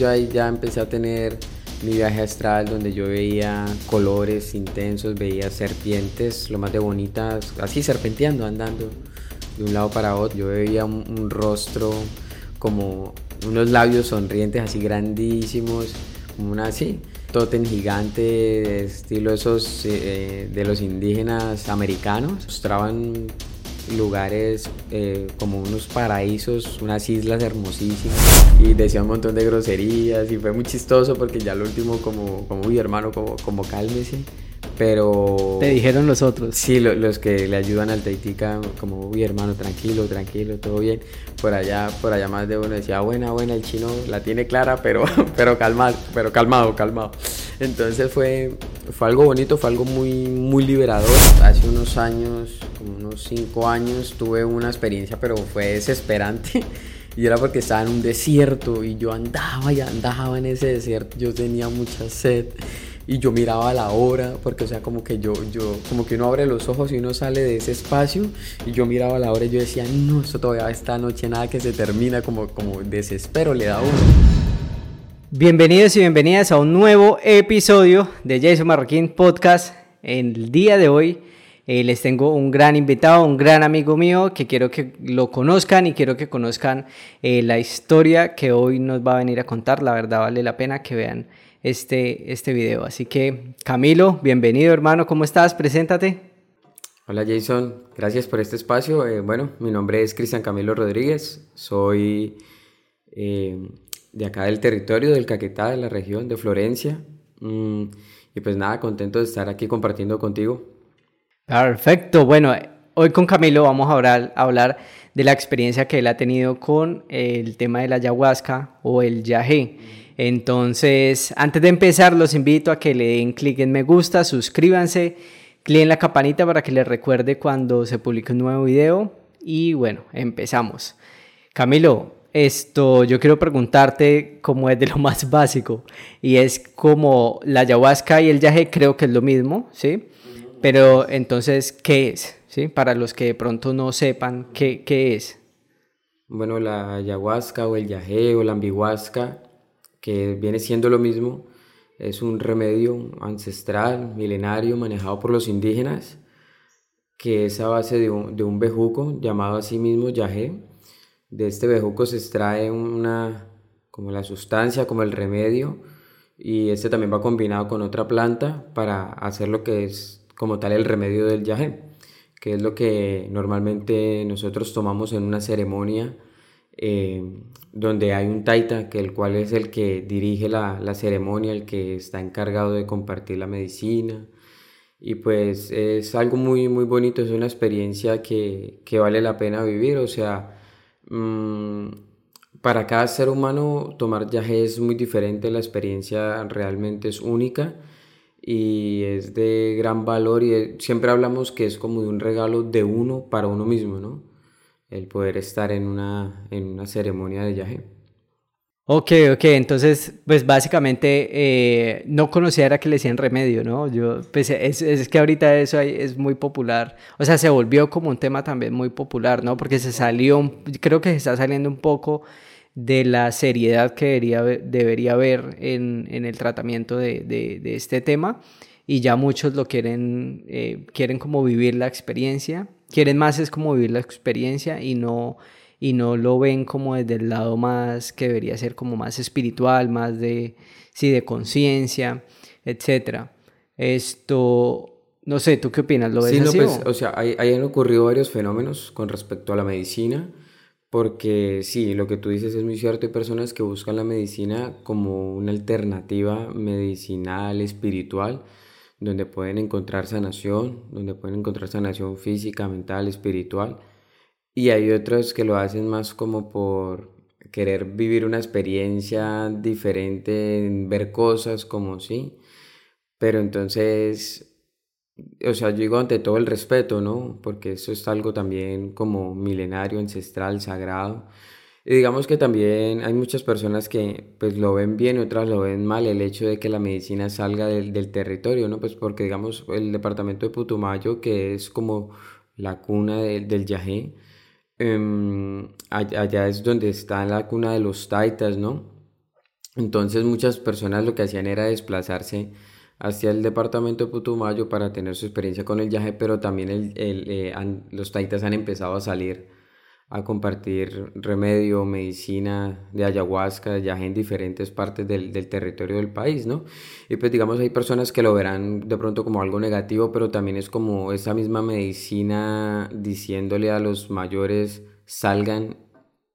Yo ahí ya empecé a tener mi viaje astral donde yo veía colores intensos, veía serpientes, lo más de bonitas, así serpenteando, andando de un lado para otro. Yo veía un, rostro como unos labios sonrientes así grandísimos, como una así, totem gigante, estilo esos eh, de los indígenas americanos. Mostraban lugares eh, como unos paraísos, unas islas hermosísimas y decía un montón de groserías y fue muy chistoso porque ya lo último como, como uy hermano, como, como cálmese. Pero... Te dijeron los otros. Sí, los que le ayudan al Taitica, como, uy hermano, tranquilo, tranquilo, todo bien. Por allá, por allá más de uno decía, buena, buena, el chino la tiene clara, pero, pero calmado, pero calmado, calmado. Entonces fue, fue algo bonito, fue algo muy, muy liberador. Hace unos años, como unos cinco años, tuve una experiencia, pero fue desesperante. Y era porque estaba en un desierto y yo andaba y andaba en ese desierto. Yo tenía mucha sed y yo miraba la hora, porque o sea, como que yo, yo, como que uno abre los ojos y uno sale de ese espacio y yo miraba la hora y yo decía, no, esto todavía esta noche nada que se termina, como, como desespero le da uno. Bienvenidos y bienvenidas a un nuevo episodio de Jason Marroquín Podcast. En el día de hoy eh, les tengo un gran invitado, un gran amigo mío que quiero que lo conozcan y quiero que conozcan eh, la historia que hoy nos va a venir a contar. La verdad vale la pena que vean este, este video. Así que Camilo, bienvenido hermano, ¿cómo estás? Preséntate. Hola Jason, gracias por este espacio. Eh, bueno, mi nombre es Cristian Camilo Rodríguez, soy de acá del territorio del Caquetá, de la región de Florencia. Mm, y pues nada, contento de estar aquí compartiendo contigo. Perfecto. Bueno, hoy con Camilo vamos a hablar, de la experiencia que él ha tenido con el tema de la ayahuasca o el yagé. Entonces, antes de empezar, los invito a que le den clic en me gusta, suscríbanse, clic en la campanita para que les recuerde cuando se publique un nuevo video. Y bueno, empezamos. Camilo, esto yo quiero preguntarte cómo es de lo más básico y es como la ayahuasca y el yagé creo que es lo mismo, ¿sí? Pero entonces, ¿qué es? ¿Sí? Para los que de pronto no sepan, ¿qué, qué es? Bueno, la ayahuasca o el yagé o la ambihuasca, que viene siendo lo mismo, es un remedio ancestral, milenario, manejado por los indígenas, que es a base de un, de un bejuco llamado así mismo yagé. De este bejuco se extrae una, como la sustancia, como el remedio, y este también va combinado con otra planta para hacer lo que es como tal el remedio del yagé, que es lo que normalmente nosotros tomamos en una ceremonia eh, donde hay un taita, que el cual es el que dirige la, la, ceremonia, el que está encargado de compartir la medicina. Y pues es algo muy, muy bonito, es una experiencia que, que vale la pena vivir, o sea, para cada ser humano tomar yagé es muy diferente, la experiencia realmente es única y es de gran valor y siempre hablamos que es como de un regalo de uno para uno mismo, ¿no? El poder estar en una, en una ceremonia de viaje. Ok, ok, entonces, pues básicamente eh, no conocía era que le decían remedio, ¿no? Yo, pues es, que ahorita eso es muy popular, o sea, se volvió como un tema también muy popular, ¿no? Porque se salió, creo que se está saliendo un poco de la seriedad que debería, debería haber en, en el tratamiento de, de, este tema y ya muchos lo quieren, eh, quieren como vivir la experiencia, quieren más es como vivir la experiencia y no, y no lo ven como desde el lado más que debería ser como más espiritual, más de, sí, de conciencia, etcétera. Esto, no sé, ¿tú qué opinas? ¿Lo ves sí, así, pues, o? sea, hay, han ocurrido varios fenómenos con respecto a la medicina porque sí, lo que tú dices es muy cierto, hay personas que buscan la medicina como una alternativa medicinal, espiritual, donde pueden encontrar sanación, donde pueden encontrar sanación física, mental, espiritual. Y hay otros que lo hacen más como por querer vivir una experiencia diferente, ver cosas como sí. Pero entonces o sea, yo digo ante todo el respeto, ¿no? Porque eso es algo también como milenario, ancestral, sagrado. Y digamos que también hay muchas personas que pues lo ven bien y otras lo ven mal, el hecho de que la medicina salga del, del territorio, ¿no? Pues porque digamos el departamento de Putumayo, que es como la cuna del yagé, em, allá, es donde está la cuna de los taitas, ¿no? Entonces muchas personas lo que hacían era desplazarse hacia el departamento de Putumayo para tener su experiencia con el yaje, pero también eh, los taitas han empezado a salir a compartir remedio, medicina de ayahuasca, ya en diferentes partes del, del, territorio del país, ¿no? Y pues digamos hay personas que lo verán de pronto como algo negativo, pero también es como esa misma medicina diciéndole a los mayores salgan,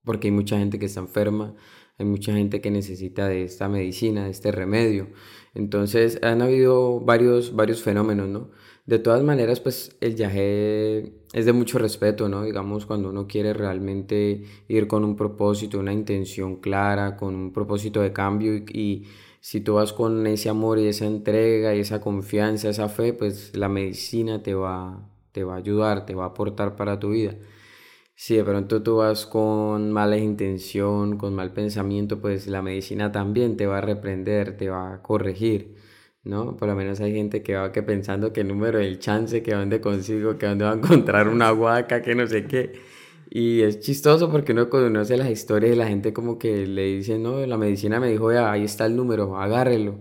porque hay mucha gente que está enferma, hay mucha gente que necesita de esta medicina, de este remedio. Entonces han habido varios, varios fenómenos, ¿no? De todas maneras, pues el viaje es de mucho respeto, ¿no? Digamos, cuando uno quiere realmente ir con un propósito, una intención clara, con un propósito de cambio y, si tú vas con ese amor y esa entrega y esa confianza, esa fe, pues la medicina te va, te va a ayudar, te va a aportar para tu vida. Si de pronto tú vas con mala intención, con mal pensamiento, pues la medicina también te va a reprender, te va a corregir. ¿No? Por lo menos hay gente que va que pensando que el número del chance, que dónde consigo, que dónde va a encontrar una huaca, que no sé qué. Y es chistoso porque uno conoce las historias de la gente como que le dicen, no, la medicina me dijo, ya, ahí está el número, agárrelo.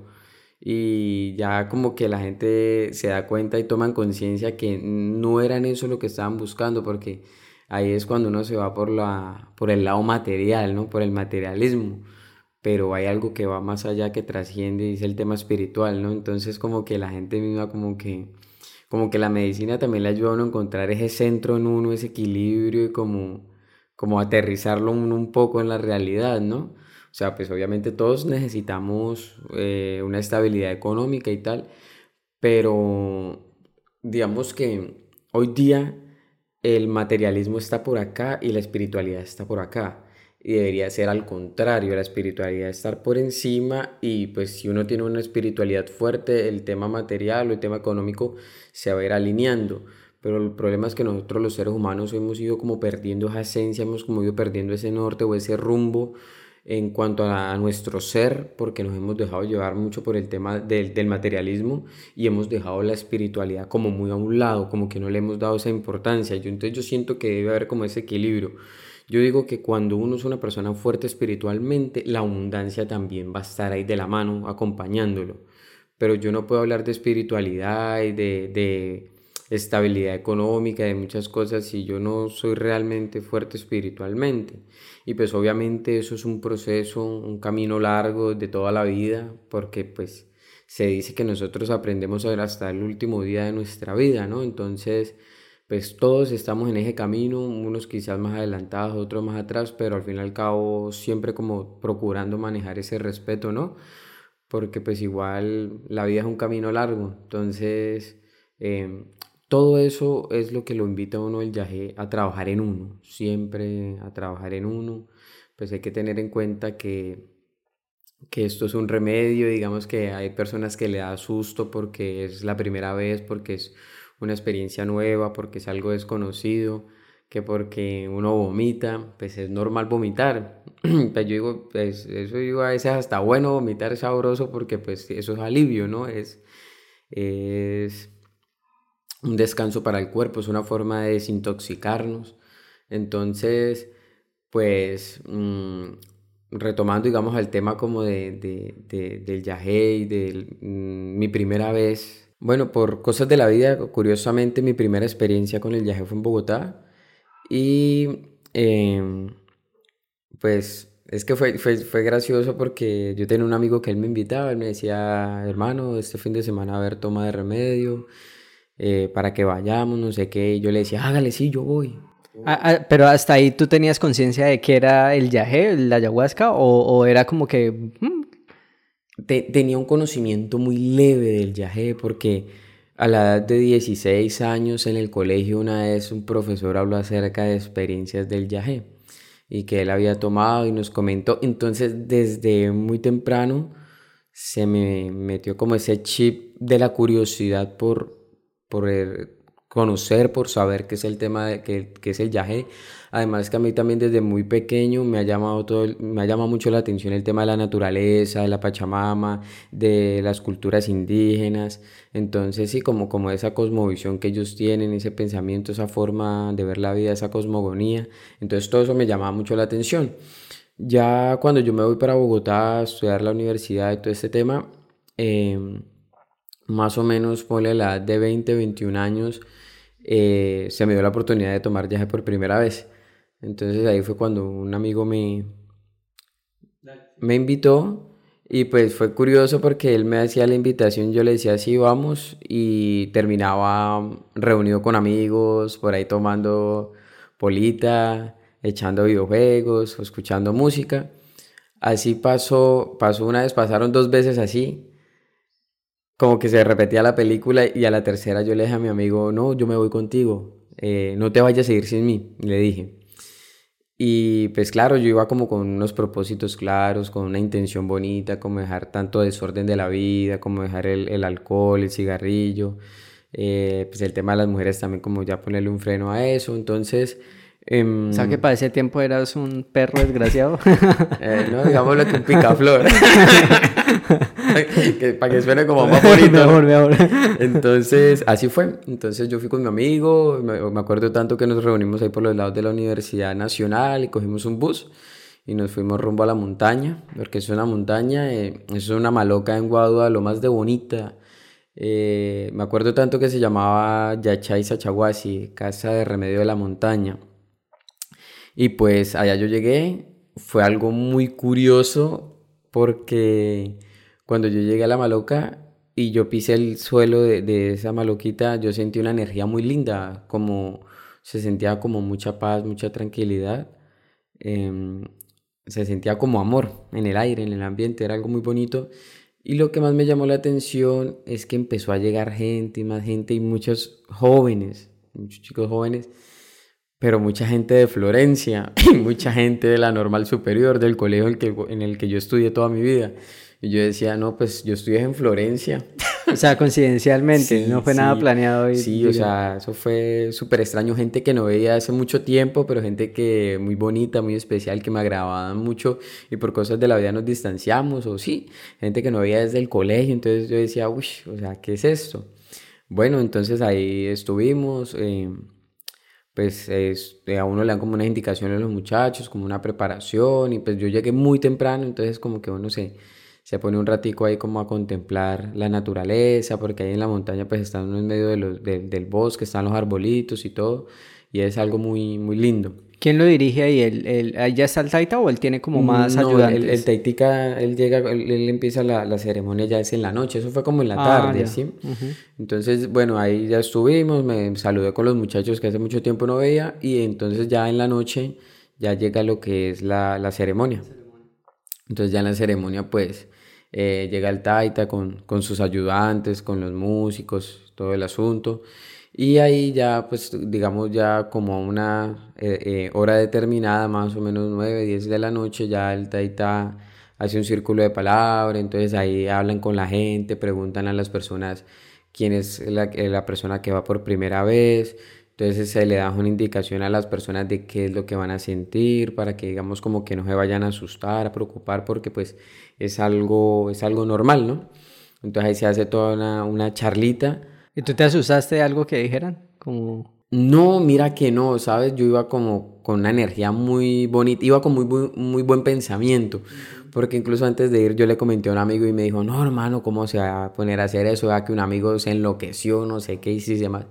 Y ya como que la gente se da cuenta y toman conciencia que no eran eso lo que estaban buscando, porque ahí es cuando uno se va por, la, por el lado material, ¿no? Por el materialismo pero hay algo que va más allá, que trasciende, y es el tema espiritual, ¿no? Entonces como que la gente misma como que, como que la medicina también le ayuda a uno a encontrar ese centro en uno, ese equilibrio y como, como aterrizarlo un poco en la realidad, ¿no? O sea, pues obviamente todos necesitamos eh, una estabilidad económica y tal, pero digamos que hoy día el materialismo está por acá y la espiritualidad está por acá y debería ser al contrario, la espiritualidad estar por encima y pues si uno tiene una espiritualidad fuerte, el tema material o el tema económico se va a ir alineando. Pero el problema es que nosotros los seres humanos hemos ido como perdiendo esa esencia, hemos como ido perdiendo ese norte o ese rumbo en cuanto a, nuestro ser, porque nos hemos dejado llevar mucho por el tema del, del materialismo y hemos dejado la espiritualidad como muy a un lado, como que no le hemos dado esa importancia. Yo, entonces yo siento que debe haber como ese equilibrio yo digo que cuando uno es una persona fuerte espiritualmente, la abundancia también va a estar ahí de la mano, acompañándolo. Pero yo no puedo hablar de espiritualidad y de, de estabilidad económica, de muchas cosas, si yo no soy realmente fuerte espiritualmente. Y pues obviamente eso es un proceso, un camino largo de toda la vida, porque pues se dice que nosotros aprendemos a ver hasta el último día de nuestra vida, ¿no? Entonces pues todos estamos en ese camino, unos quizás más adelantados, otros más atrás, pero al fin y al cabo siempre como procurando manejar ese respeto, ¿no? Porque pues igual la vida es un camino largo, entonces em, todo eso es lo que lo invita a uno el viaje a trabajar en uno, siempre a trabajar en uno, pues hay que tener en cuenta que que esto es un remedio, digamos que hay personas que le da susto porque es la primera vez, porque es una experiencia nueva, porque es algo desconocido, que porque uno vomita, pues es normal vomitar. pues yo digo, pues eso digo, a veces hasta bueno vomitar es sabroso porque pues eso es alivio, ¿no? Es, es un descanso para el cuerpo, es una forma de desintoxicarnos. Entonces, pues mm, retomando, digamos, el tema como de, de, del yagé y de mm, mi primera vez bueno, por cosas de la vida, curiosamente mi primera experiencia con el viaje fue en Bogotá y em, pues es que fue, fue, gracioso porque yo tenía un amigo que él me invitaba, él me decía, hermano, este fin de semana a haber toma de remedio eh, para que vayamos, no sé qué, y yo le decía, hágale, sí, yo voy. Ah, ah, pero hasta ahí tú tenías conciencia de que era el viaje, la ayahuasca, o, era como que, tenía un conocimiento muy leve del yagé porque a la edad de 16 años en el colegio una vez un profesor habló acerca de experiencias del yagé y que él había tomado y nos comentó. Entonces desde muy temprano se me metió como ese chip de la curiosidad por, por conocer, por saber qué es el tema de qué, es el yagé. Además que a mí también desde muy pequeño me ha llamado todo, me ha llamado mucho la atención el tema de la naturaleza, de la Pachamama, de las culturas indígenas. Entonces sí, como, como esa cosmovisión que ellos tienen, ese pensamiento, esa forma de ver la vida, esa cosmogonía. Entonces todo eso me llamaba mucho la atención. Ya cuando yo me voy para Bogotá a estudiar la universidad y todo este tema, em, más o menos, ponle la edad de 20, 21 años, eh, se me dio la oportunidad de tomar viaje por primera vez. Entonces ahí fue cuando un amigo me, me invitó y pues fue curioso porque él me hacía la invitación, yo le decía sí, vamos y terminaba reunido con amigos, por ahí tomando polita, echando videojuegos, escuchando música. Así pasó, pasó una vez, pasaron dos veces así. Como que se repetía la película y a la tercera yo le dije a mi amigo, no, yo me voy contigo, eh, no te vayas a ir sin mí, le dije. Y pues claro, yo iba como con unos propósitos claros, con una intención bonita, como dejar tanto desorden de la vida, como dejar el, el alcohol, el cigarrillo, eh, pues el tema de las mujeres también como ya ponerle un freno a eso. Entonces o sea que em, para ese tiempo eras un perro desgraciado. eh, no, digámoslo que un picaflor. para que suene como más bonito. mejor, mejor. Entonces, así fue. Entonces yo fui con mi amigo, me, acuerdo tanto que nos reunimos ahí por los lados de la Universidad Nacional y cogimos un bus y nos fuimos rumbo a la montaña, porque es una montaña, eh, es una maloca en Guadua, lo más de bonita. Eh, me acuerdo tanto que se llamaba Yachay Sachaguasi, Casa de Remedio de la Montaña. Y pues allá yo llegué, fue algo muy curioso porque cuando yo llegué a la maloca y yo pisé el suelo de, esa maloquita, yo sentí una energía muy linda, como se sentía como mucha paz, mucha tranquilidad. Em, se sentía como amor en el aire, en el ambiente, era algo muy bonito. Y lo que más me llamó la atención es que empezó a llegar gente y más gente y muchos jóvenes, muchos chicos jóvenes pero mucha gente de Florencia y mucha gente de la normal superior, del colegio en el que, en el que yo estudié toda mi vida. Y yo decía, no, pues yo estudié en Florencia. O sea, coincidencialmente, no fue nada planeado. Y, sí, o sea, eso fue súper extraño. Gente que no veía hace mucho tiempo, pero gente que muy bonita, muy especial, que me agradaban mucho y por cosas de la vida nos distanciamos, o sí, gente que no veía desde el colegio. Entonces yo decía, uy, o sea, ¿qué es esto? Bueno, entonces ahí estuvimos. Eh, pues es, eh, a uno le dan como unas indicaciones a los muchachos, como una preparación, y pues yo llegué muy temprano, entonces como que uno se, se pone un ratico ahí como a contemplar la naturaleza, porque ahí en la montaña pues están en medio de del bosque, están los arbolitos y todo, y es algo muy, muy lindo. ¿Quién lo dirige ahí? ¿El, el, ¿Ya está el Taita o él tiene como más no, ayudantes? El, el Taitica, él llega, él, empieza la, la, ceremonia ya es en la noche, eso fue como en la ah, tarde, ¿sí? Entonces, bueno, ahí ya estuvimos, me saludé con los muchachos que hace mucho tiempo no veía y entonces ya en la noche ya llega lo que es la, la ceremonia. Entonces ya en la ceremonia pues eh, llega el Taita con, con sus ayudantes, con los músicos, todo el asunto. Y ahí ya, pues digamos ya como una eh, eh, hora determinada, más o menos 9, 10 de la noche, ya el taita hace un círculo de palabra, entonces ahí hablan con la gente, preguntan a las personas quién es la, eh, la persona que va por primera vez, entonces se le da una indicación a las personas de qué es lo que van a sentir para que digamos como que no se vayan a asustar, a preocupar porque pues es algo, es algo normal, ¿no? Entonces ahí se hace toda una charlita ¿Y tú te asustaste de algo que dijeran? Como... No, mira que no, ¿sabes? Yo iba como con una energía muy bonita, iba con muy, muy, buen pensamiento, porque incluso antes de ir yo le comenté a un amigo y me dijo, no hermano, ¿cómo se va a poner a hacer eso? Ya que un amigo se enloqueció, no sé qué, y si se más.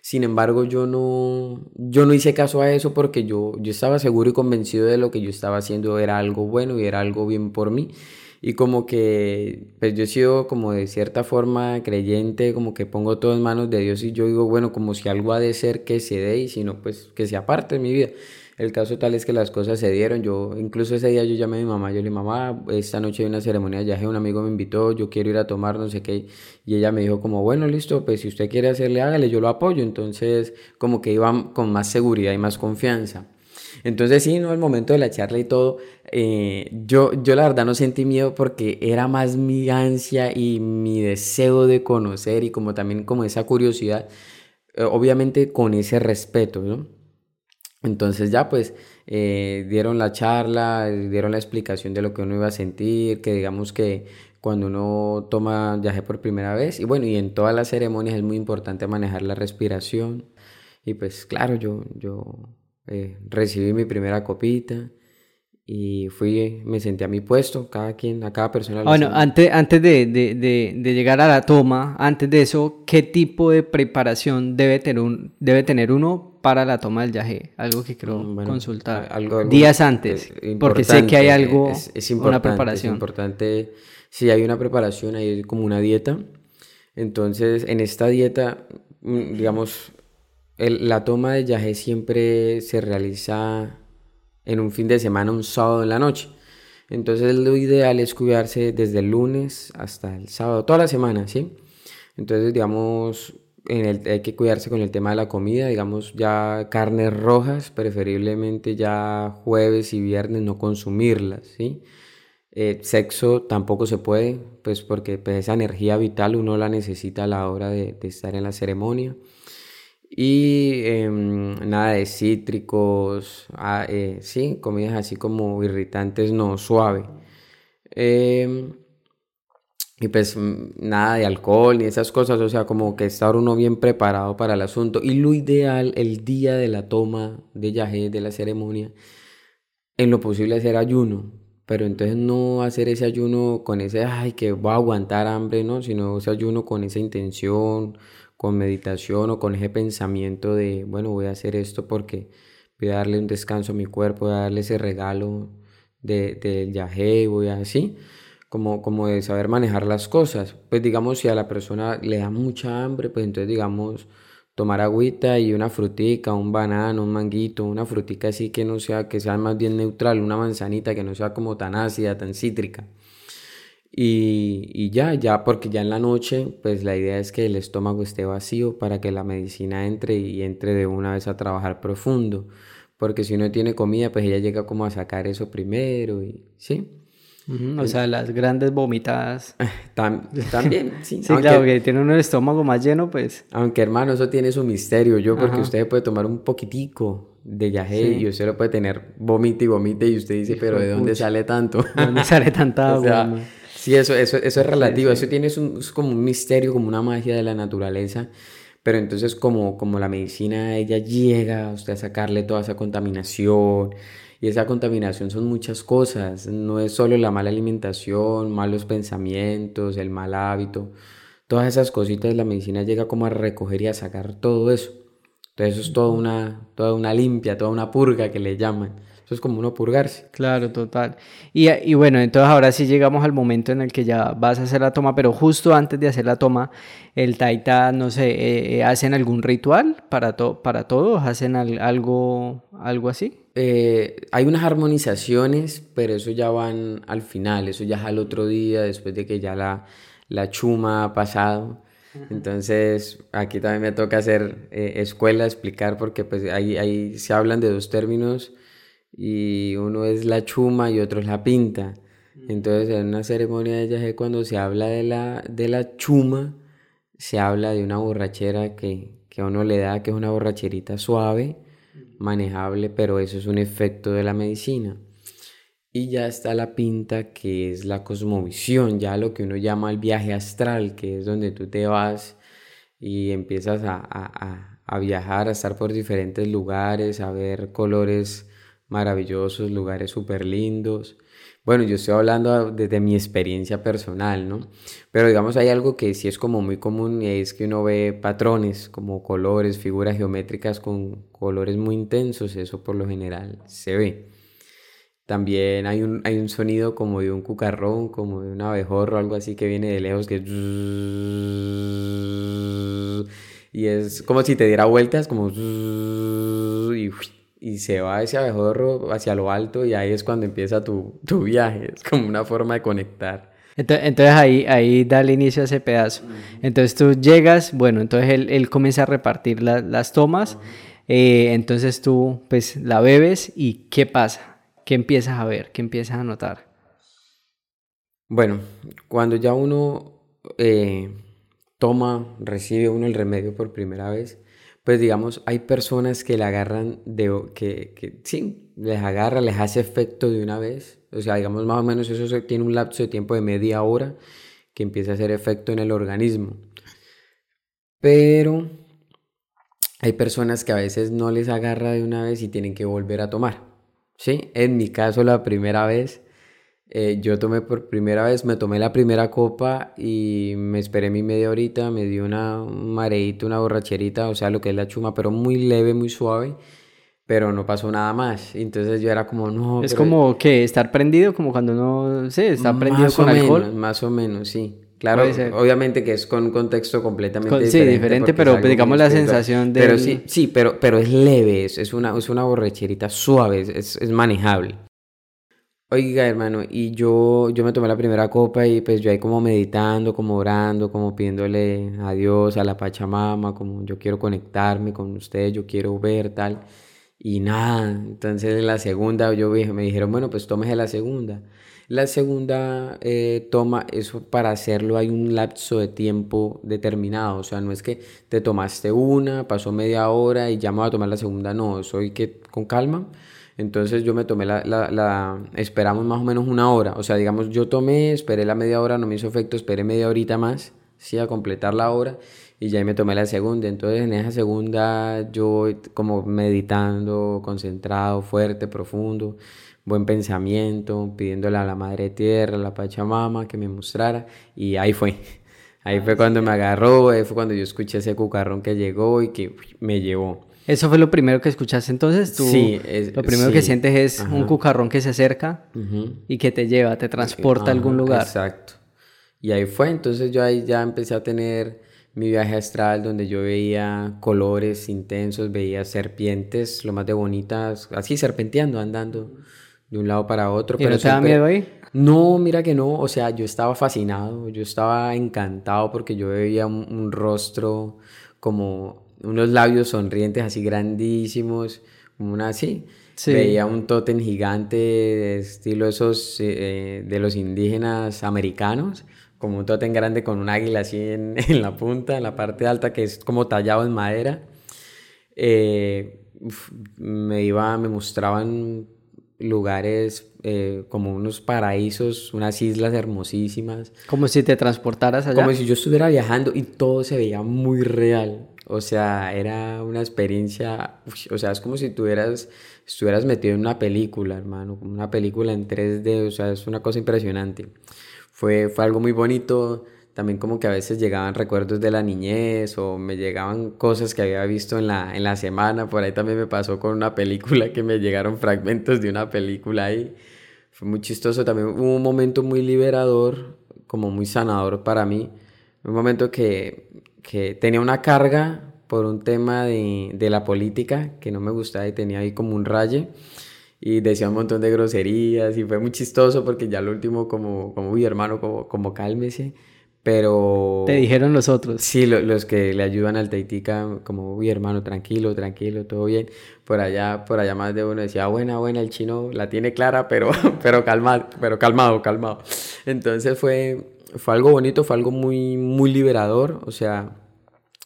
Sin embargo, yo no, yo no hice caso a eso porque yo, yo estaba seguro y convencido de lo que yo estaba haciendo era algo bueno y era algo bien por mí. Y como que, pues yo he sido como de cierta forma creyente, como que pongo todo en manos de Dios y yo digo, bueno, como si algo ha de ser que se dé y si no, pues que sea parte de mi vida. El caso tal es que las cosas se dieron. Yo, incluso ese día yo llamé a mi mamá, yo le dije, mamá, esta noche hay una ceremonia de viaje, un amigo me invitó, yo quiero ir a tomar, no sé qué. Y ella me dijo como, bueno, listo, pues si usted quiere hacerle, hágale, yo lo apoyo. Entonces, como que iba con más seguridad y más confianza. Entonces sí, no, el momento de la charla y todo, eh, yo, yo la verdad no sentí miedo porque era más mi ansia y mi deseo de conocer y como también como esa curiosidad, eh, obviamente con ese respeto, ¿no? Entonces ya pues eh, dieron la charla, dieron la explicación de lo que uno iba a sentir, que digamos que cuando uno toma viaje por primera vez, y bueno, y en todas las ceremonias es muy importante manejar la respiración. Y pues claro, yo, yo eh, recibí mi primera copita y fui, me senté a mi puesto, cada quien, a cada persona. Bueno, antes, antes de, de, de, llegar a la toma, antes de eso, ¿qué tipo de preparación debe tener, un, debe tener uno para la toma del yaje? Algo que quiero mm, consultar. Algo, Días antes, porque sé que hay algo, es, una preparación. Es importante, si hay una preparación, hay como una dieta. Entonces, en esta dieta, mm, digamos, la toma de yaje siempre se realiza en un fin de semana, un sábado en la noche. Entonces lo ideal es cuidarse desde el lunes hasta el sábado, toda la semana, ¿sí? Entonces, digamos, hay que cuidarse con el tema de la comida, digamos, ya carnes rojas, preferiblemente ya jueves y viernes no consumirlas, ¿sí? Eh, sexo tampoco se puede, pues porque pues, esa energía vital uno la necesita a la hora de estar en la ceremonia y em, nada de cítricos, ah, eh, sí, comidas así como irritantes, no, suave. Em, y pues mm, nada de alcohol ni esas cosas, o sea, como que estar uno bien preparado para el asunto. Y lo ideal, el día de la toma de yajé, de la ceremonia, en lo posible hacer ayuno. Pero entonces no hacer ese ayuno con ese, ay, que voy a aguantar hambre, ¿no? Sino ese ayuno con esa intención, con meditación o con ese pensamiento de, bueno, voy a hacer esto porque voy a darle un descanso a mi cuerpo, voy a darle ese regalo del de, yajé, voy a así, como, como de saber manejar las cosas. Pues digamos, si a la persona le da mucha hambre, pues entonces digamos, tomar agüita y una frutica, un banano, un manguito, una frutica así que no sea, que sea más bien neutral, una manzanita que no sea como tan ácida, tan cítrica. Y, y, ya, ya, porque ya en la noche, pues la idea es que el estómago esté vacío para que la medicina entre y entre de una vez a trabajar profundo. Porque si uno tiene comida, pues ella llega como a sacar eso primero y, ¿sí? o sea, las grandes vomitadas. también, sí. sí, claro, que tiene uno el estómago más lleno, pues. Aunque hermano, eso tiene su misterio. Yo, porque usted puede tomar un poquitico de yagé y usted lo puede tener vomite y vomite y usted dice, pero ¿de dónde sale tanto? ¿De dónde sale tanta agua? Sí, eso, eso, eso es relativo, eso tiene un, es como un misterio, como una magia de la naturaleza, pero entonces como, como la medicina, ella llega a usted a sacarle toda esa contaminación, y esa contaminación son muchas cosas, no es solo la mala alimentación, malos pensamientos, el mal hábito, todas esas cositas la medicina llega como a recoger y a sacar todo eso. Entonces eso es toda una, toda una limpia, toda una purga que le llaman es como uno purgarse. Claro, total. Y, y, bueno, entonces ahora sí llegamos al momento en el que ya vas a hacer la toma, pero justo antes de hacer la toma, el taita, no sé, eh, eh, ¿hacen algún ritual para, to para todos? ¿Hacen algo, algo así? Eh, hay unas armonizaciones, pero eso ya van al final, eso ya es al otro día, después de que ya la, la chuma ha pasado. Entonces, aquí también me toca hacer escuela, explicar, porque pues ahí, ahí se hablan de dos términos y uno es la chuma y otro es la pinta. Entonces, en una ceremonia de yaje, cuando se habla de la, de la chuma, se habla de una borrachera que, que a uno le da, que es una borracherita suave, manejable, pero eso es un efecto de la medicina. Y ya está la pinta, que es la cosmovisión, ya lo que uno llama el viaje astral, que es donde tú te vas y empiezas a, a, a viajar, a estar por diferentes lugares, a ver colores maravillosos, lugares súper lindos. Bueno, yo estoy hablando desde mi experiencia personal, ¿no? Pero digamos, hay algo que sí es como muy común y es que uno ve patrones como colores, figuras geométricas con colores muy intensos, eso por lo general se ve. También hay un, hay un sonido como de un cucarrón, como de un abejorro, algo así que viene de lejos, que... Y es como si te diera vueltas, como... Y y se va ese abejorro hacia lo alto y ahí es cuando empieza tu, tu viaje, es como una forma de conectar. Entonces, ahí, ahí da el inicio a ese pedazo. Entonces tú llegas, bueno, entonces él, él comienza a repartir las tomas, eh, entonces tú pues la bebes y ¿qué pasa? ¿Qué empiezas a ver? ¿Qué empiezas a notar? Bueno, cuando ya uno eh, toma, recibe uno el remedio por primera vez, pues digamos, hay personas que le agarran, de, que, que sí, les agarra, les hace efecto de una vez. O sea, digamos, más o menos eso tiene un lapso de tiempo de media hora que empieza a hacer efecto en el organismo. Pero hay personas que a veces no les agarra de una vez y tienen que volver a tomar. ¿sí? En mi caso, la primera vez, eh, yo tomé por primera vez, me tomé la primera copa y me esperé mi media horita, me dio una, un mareíto, una borracherita, o sea, lo que es la chuma, pero muy leve, muy suave pero no pasó nada más. Entonces yo era como, no. Es como que estar prendido, como cuando uno, sí, está prendido con alcohol. más o menos, sí. Claro, obviamente que es con un contexto completamente diferente. Sí, diferente, pero digamos la sensación de... Pero sí, sí pero, pero es leve, es, una, es una borracherita suave, es, es manejable. Oiga, hermano, y yo, yo me tomé la primera copa y pues yo ahí como meditando, como orando, como pidiéndole a Dios, a la Pachamama, como yo quiero conectarme con usted, yo quiero ver tal. Y nada, entonces en la segunda yo me dijeron, bueno, pues tómese la segunda. La segunda eh, toma, eso para hacerlo hay un lapso de tiempo determinado, o sea, no es que te tomaste una, pasó media hora y ya me voy a tomar la segunda, no, eso hay que con calma. Entonces yo me tomé la, la, la, esperamos más o menos una hora, o sea, digamos, yo tomé, esperé la media hora, no me hizo efecto, esperé media horita más, sí, a completar la hora y ya me tomé la segunda. Entonces en esa segunda yo como meditando, concentrado, fuerte, profundo, buen pensamiento, pidiéndole a la Madre Tierra, a la Pachamama que me mostrara y ahí fue. Ahí fue cuando me agarró, ahí fue cuando yo escuché ese cucarrón que llegó y que me llevó. ¿Eso fue lo primero que escuchaste entonces? ¿Tú, sí. lo primero que sientes es un cucarrón que se acerca y que te lleva, te transporta a algún lugar. Exacto. Y ahí fue, entonces yo ahí ya empecé a tener mi viaje astral donde yo veía colores intensos, veía serpientes, lo más de bonitas, así serpenteando, andando de un lado para otro. ¿Y pero no te da miedo ahí? No, mira que no, o sea, yo estaba fascinado, yo estaba encantado porque yo veía un, rostro como unos labios sonrientes así grandísimos, como una así. Veía un tótem gigante estilo esos eh, de los indígenas americanos como un tótem grande con un águila así en, la punta, en la parte alta, que es como tallado en madera. Eh, me iba, me mostraban lugares eh, como unos paraísos, unas islas hermosísimas. Como si te transportaras allá. Como si yo estuviera viajando y todo se veía muy real. O sea, era una experiencia, o sea, es como si tuvieras, estuvieras metido en una película, hermano, como una película en 3D, o sea, es una cosa impresionante fue, fue algo muy bonito. También como que a veces llegaban recuerdos de la niñez o me llegaban cosas que había visto en la, en la semana. Por ahí también me pasó con una película que me llegaron fragmentos de una película ahí. Fue muy chistoso. También hubo un momento muy liberador, como muy sanador para mí. Un momento que, que tenía una carga por un tema de, de la política que no me gustaba y tenía ahí como un raye y decía un montón de groserías y fue muy chistoso porque ya lo último como, como uy hermano, como, como cálmese, pero... Te dijeron los otros. Sí, los que le ayudan al Taitica, como uy hermano, tranquilo, tranquilo, todo bien. Por allá, por allá más de uno decía, buena, buena, el chino la tiene clara, pero, pero, calmado, pero calmado, calmado. Entonces fue, fue algo bonito, fue algo muy, muy liberador, o sea,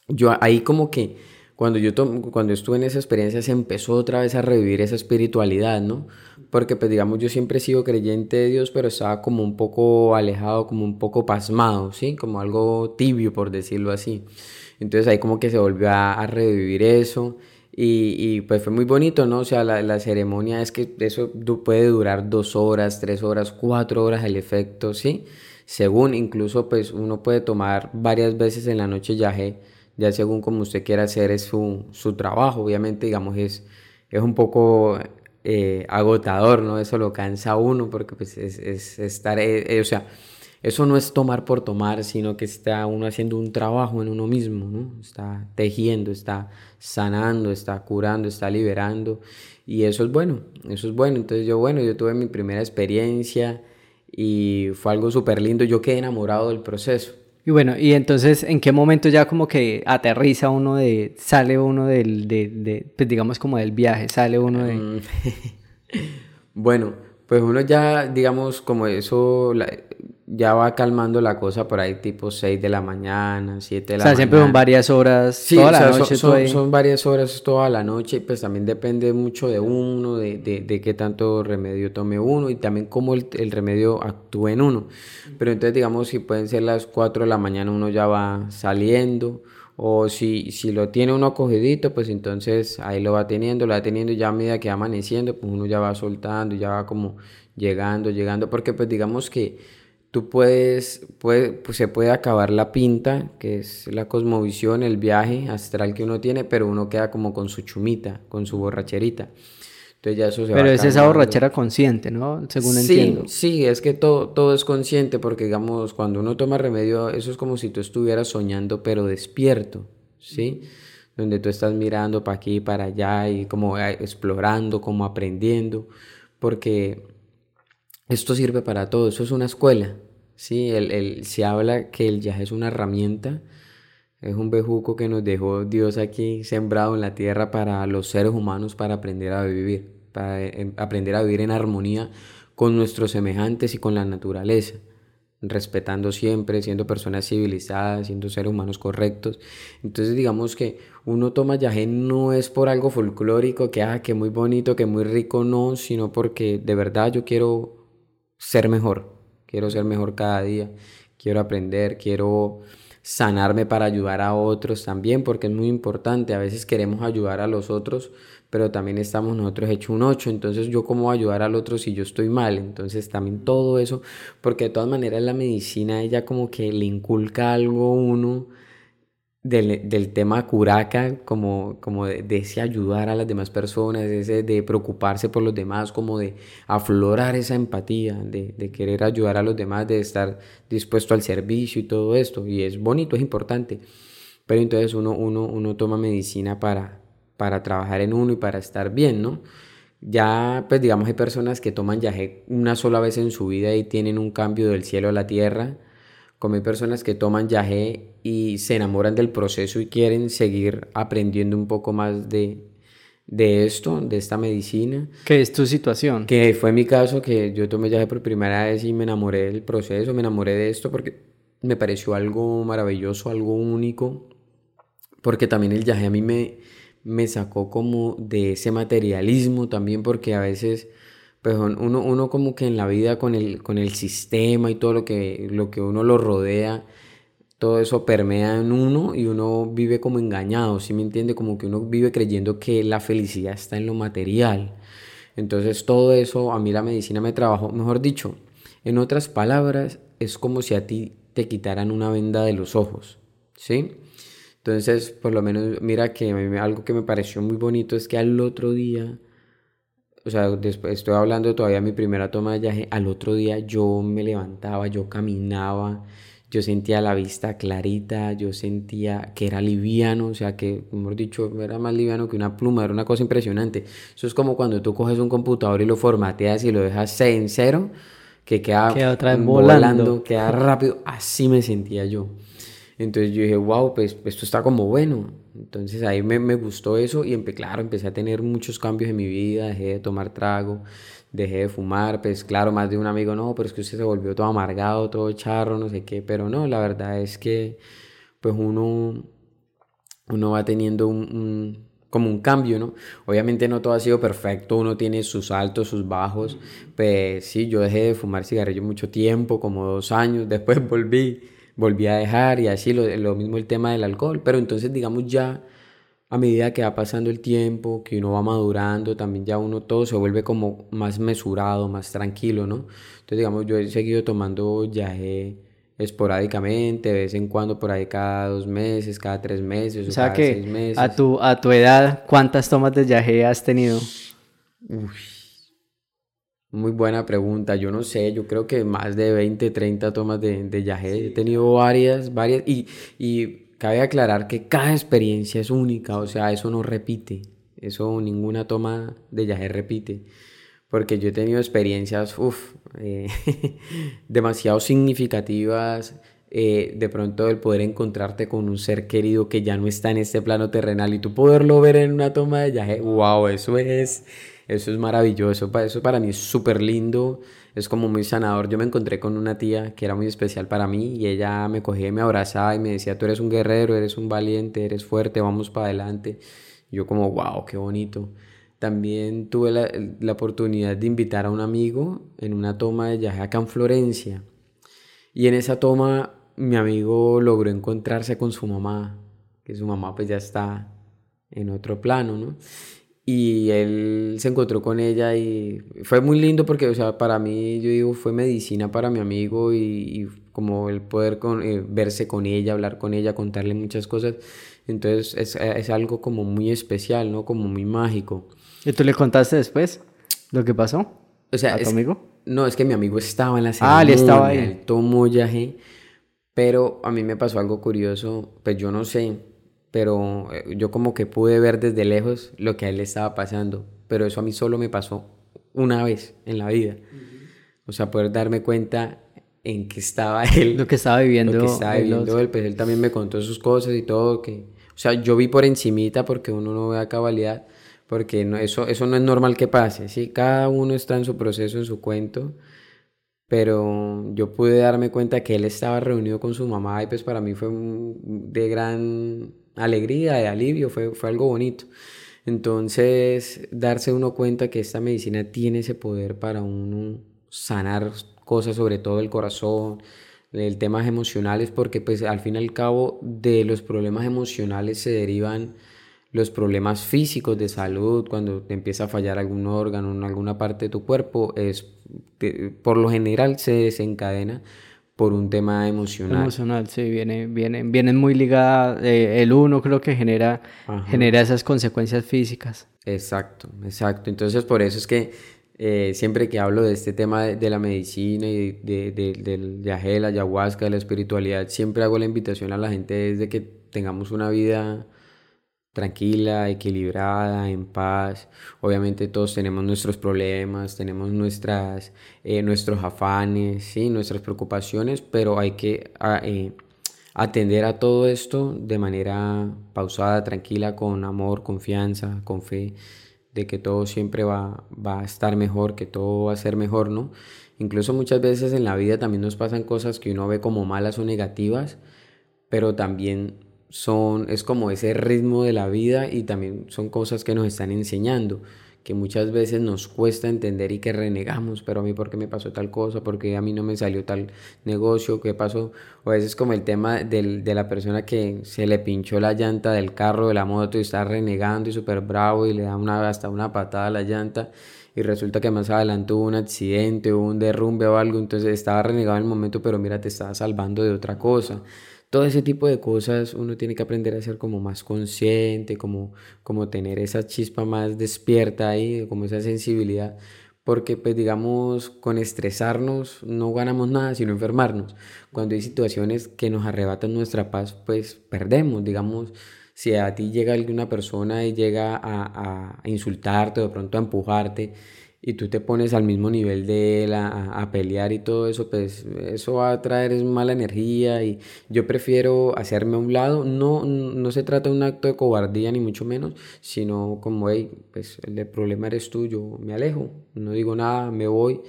yo ahí como que cuando yo, cuando estuve en esa experiencia se empezó otra vez a revivir esa espiritualidad, ¿no? Porque pues digamos yo siempre he sido creyente de Dios, pero estaba como un poco alejado, como un poco pasmado, ¿sí? Como algo tibio, por decirlo así. Entonces ahí como que se volvió a, revivir eso. Y, y, pues fue muy bonito, ¿no? O sea, la, la, ceremonia es que eso puede durar dos horas, tres horas, cuatro horas el efecto, ¿sí? Según incluso pues uno puede tomar varias veces en la noche yaje ya según como usted quiera hacer es su, su trabajo, obviamente, digamos, es, es un poco eh, agotador, ¿no? Eso lo cansa uno porque pues es, es estar, eh, eh, o sea, eso no es tomar por tomar, sino que está uno haciendo un trabajo en uno mismo, ¿no? Está tejiendo, está sanando, está curando, está liberando y eso es bueno, eso es bueno. Entonces yo, bueno, yo tuve mi primera experiencia y fue algo súper lindo, yo quedé enamorado del proceso. Y bueno, y entonces, ¿en qué momento ya como que aterriza uno de, sale uno del, de, de pues digamos como del viaje, sale uno de... Mm. bueno, pues uno ya, digamos, como eso, ya va calmando la cosa por ahí tipo 6 de la mañana, 7 de la mañana. O sea, siempre son varias horas toda la noche. Son, son, varias horas toda la noche, pues también depende mucho de uno, de, de, de qué tanto remedio tome uno y también cómo el, el, remedio actúe en uno. Pero entonces, digamos, si pueden ser las 4 de la mañana, uno ya va saliendo O si, si lo tiene uno acogidito, pues entonces ahí lo va teniendo, lo va teniendo ya a medida que va amaneciendo, pues uno ya va soltando, ya va como llegando, llegando, porque pues digamos que tú puedes, puede, pues se puede acabar la pinta, que es la cosmovisión, el viaje astral que uno tiene, pero uno queda como con su chumita, con su borracherita. Entonces ya eso se pero es esa borrachera consciente, ¿no? Según sí, entiendo. Sí, es que todo, todo es consciente, porque digamos, cuando uno toma remedio, eso es como si tú estuvieras soñando, pero despierto, ¿sí? Donde tú estás mirando para aquí, para allá y como eh, explorando, como aprendiendo, porque esto sirve para todo, eso es una escuela, Sí, el, se habla que el viaje es una herramienta, es un bejuco que nos dejó Dios aquí sembrado en la tierra para los seres humanos para aprender a vivir, para eh, aprender a vivir en armonía con nuestros semejantes y con la naturaleza, respetando siempre, siendo personas civilizadas, siendo seres humanos correctos. Entonces digamos que uno toma yagé no es por algo folclórico, que, ah, que muy bonito, que muy rico, no, sino porque de verdad yo quiero ser mejor, quiero ser mejor cada día, quiero aprender, quiero sanarme para ayudar a otros también, porque es muy importante, a veces queremos ayudar a los otros, pero también estamos nosotros hecho un ocho, entonces yo cómo ayudar al otro si yo estoy mal, entonces también todo eso, porque de todas maneras la medicina ella como que le inculca algo uno, del, tema curaca, como, como de, ese ayudar a las demás personas, ese de preocuparse por los demás, como de aflorar esa empatía, de, de, querer ayudar a los demás, de estar dispuesto al servicio y todo esto. Y es bonito, es importante. Pero entonces uno, uno, uno toma medicina para, para trabajar en uno y para estar bien, ¿no? Ya, pues digamos, hay personas que toman yaje una sola vez en su vida y tienen un cambio del cielo a la tierra como hay personas que toman yagé y se enamoran del proceso y quieren seguir aprendiendo un poco más de, de esto, de esta medicina. ¿Qué es tu situación? Que fue mi caso, que yo tomé yagé por primera vez y me enamoré del proceso, me enamoré de esto porque me pareció algo maravilloso, algo único, porque también el yagé a mí me, me sacó como de ese materialismo también, porque a veces pues uno, uno como que en la vida con el, con el sistema y todo lo que, lo que uno lo rodea, todo eso permea en uno y uno vive como engañado, ¿sí me entiende? Como que uno vive creyendo que la felicidad está en lo material. Entonces todo eso a mí la medicina me trabajó, mejor dicho, en otras palabras, es como si a ti te quitaran una venda de los ojos, ¿sí? Entonces, por lo menos, mira que algo que me pareció muy bonito es que al otro día o sea, después, estoy hablando todavía de mi primera toma de viaje, al otro día yo me levantaba, yo caminaba, yo sentía la vista clarita, yo sentía que era liviano, o sea, que, mejor dicho, era más liviano que una pluma, era una cosa impresionante. Eso es como cuando tú coges un computador y lo formateas y lo dejas en cero, que queda, otra vez volando, queda rápido, así me sentía yo. Entonces yo dije, wow, pues esto está como bueno. Entonces ahí me, me gustó eso y claro, empecé a tener muchos cambios en mi vida, dejé de tomar trago, dejé de fumar, pues claro, más de un amigo, no, pero es que usted se volvió todo amargado, todo charro, no sé qué, pero no, la verdad es que pues uno, uno va teniendo un, como un cambio, ¿no? Obviamente no todo ha sido perfecto, uno tiene sus altos, sus bajos, pues sí, yo dejé de fumar cigarrillo mucho tiempo, como dos años, después volví volví a dejar y así lo, lo mismo el tema del alcohol, pero entonces digamos ya a medida que va pasando el tiempo, que uno va madurando, también ya uno todo se vuelve como más mesurado, más tranquilo, ¿no? Entonces, digamos, yo he seguido tomando yaje esporádicamente, de vez en cuando, por ahí cada dos meses, cada tres meses, o, sea cada que seis meses. A tu, a tu edad, ¿cuántas tomas de yaje has tenido? Uy, muy buena pregunta. Yo no sé, yo creo que más de 20, 30 tomas de, de He tenido varias, varias. Y, y cabe aclarar que cada experiencia es única, o sea, eso no repite. Eso ninguna toma de Yahé repite. Porque yo he tenido experiencias, uff, eh, demasiado significativas. Eh, de pronto el poder encontrarte con un ser querido que ya no está en este plano terrenal y tú poderlo ver en una toma de Yahé, wow, eso es eso es maravilloso, eso para mí es súper lindo, es como muy sanador. Yo me encontré con una tía que era muy especial para mí y ella me cogía y me abrazaba y me decía, tú eres un guerrero, eres un valiente, eres fuerte, vamos para adelante. Yo como, wow, qué bonito. También tuve la, la oportunidad de invitar a un amigo en una toma de viaje acá en Florencia. Y en esa toma mi amigo logró encontrarse con su mamá que su mamá pues ya está en otro plano, ¿no? Y él se encontró con ella y fue muy lindo porque, o sea, para mí, yo digo, fue medicina para mi amigo y, como el poder con, eh, verse con ella, hablar con ella, contarle muchas cosas. Entonces es, es, algo como muy especial, ¿no? Como muy mágico. ¿Y tú le contaste después lo que pasó? O sea, ¿A tu amigo? No, es que mi amigo estaba en la ceremonia. Ah, él estaba ahí. Él tomó yaje, pero a mí me pasó algo curioso, pues yo no sé, pero eh, yo como que pude ver desde lejos lo que a él le estaba pasando, pero eso a mí solo me pasó una vez en la vida. O sea, poder darme cuenta en que estaba él. Lo que estaba viviendo. Lo que estaba viviendo él, pues él también me contó sus cosas y todo, que... O sea, yo vi por encimita porque uno no ve a cabalidad, porque no, eso, eso no es normal que pase, ¿sí? Cada uno está en su proceso, en su cuento, pero yo pude darme cuenta que él estaba reunido con su mamá y pues para mí fue de gran alegría, de alivio, fue, fue algo bonito. Entonces, darse uno cuenta que esta medicina tiene ese poder para uno sanar cosas, sobre todo el corazón, el temas emocionales, porque pues al fin y al cabo de los problemas emocionales se derivan los problemas físicos de salud, cuando te empieza a fallar algún órgano en alguna parte de tu cuerpo, es por lo general se desencadena por un tema emocional. Emocional, sí, viene, viene, vienen muy ligadas, eh, el uno creo que genera, genera esas consecuencias físicas. Exacto, exacto. Entonces por eso es que eh, siempre que hablo de este tema de, la medicina y de, del viaje la ayahuasca, de la espiritualidad, siempre hago la invitación a la gente desde que tengamos una vida tranquila, equilibrada, en paz. Obviamente todos tenemos nuestros problemas, tenemos nuestras, eh, nuestros afanes, nuestras preocupaciones, pero hay que eh, atender a todo esto de manera pausada, tranquila, con amor, confianza, con fe, de que todo siempre va, va a estar mejor, que todo va a ser mejor, ¿no? Incluso muchas veces en la vida también nos pasan cosas que uno ve como malas o negativas, pero también son, es como ese ritmo de la vida y también son cosas que nos están enseñando, que muchas veces nos cuesta entender y que renegamos, pero a mí por qué me pasó tal cosa, por qué a mí no me salió tal negocio, qué pasó, o a veces como el tema del, de la persona que se le pinchó la llanta del carro, de la moto y está renegando y súper bravo y le da una, hasta una patada a la llanta y resulta que más adelante hubo un accidente o un derrumbe o algo, entonces estaba renegado en el momento, pero mira, te estaba salvando de otra cosa todo ese tipo de cosas uno tiene que aprender a ser como más consciente, como, como tener esa chispa más despierta ahí, como esa sensibilidad, porque pues digamos con estresarnos no ganamos nada sino enfermarnos. Cuando hay situaciones que nos arrebatan nuestra paz, pues perdemos, digamos, si a ti llega alguna persona y llega a, a insultarte o de pronto a empujarte, y tú te pones al mismo nivel de él a, pelear y todo eso, pues eso va a traer mala energía y yo prefiero hacerme a un lado. No, no se trata de un acto de cobardía ni mucho menos, sino como, hey, pues el problema eres tú, yo me alejo, no digo nada, me voy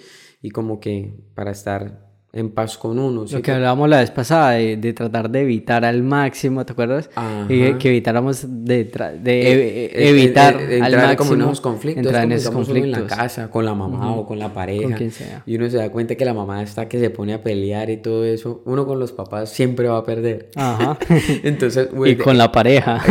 y como que para estar en paz con uno. Lo que hablábamos la vez pasada, de, tratar de evitar al máximo, ¿te acuerdas? Y que evitáramos de, de eh, eh, evitar eh, al máximo. como en esos conflictos. Entrar en esos conflictos. en la casa, con la mamá o con la pareja. Con quien sea. Y uno se da cuenta que la mamá está que se pone a pelear y todo eso. Uno con los papás siempre va a perder. Ajá. Entonces, y con la pareja.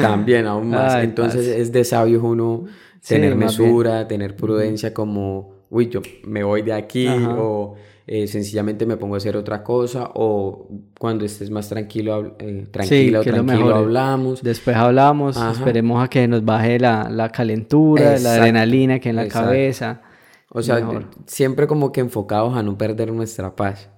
también, aún más. Entonces es de sabios uno tener mesura, tener prudencia como, uy, yo me voy de aquí o eh, sencillamente me pongo a hacer otra cosa o cuando estés más tranquilo, eh, tranquila o tranquilo hablamos. Después hablamos, esperemos a que nos baje la, la calentura, la adrenalina que en la cabeza. O sea, siempre como que enfocados a no perder nuestra paz.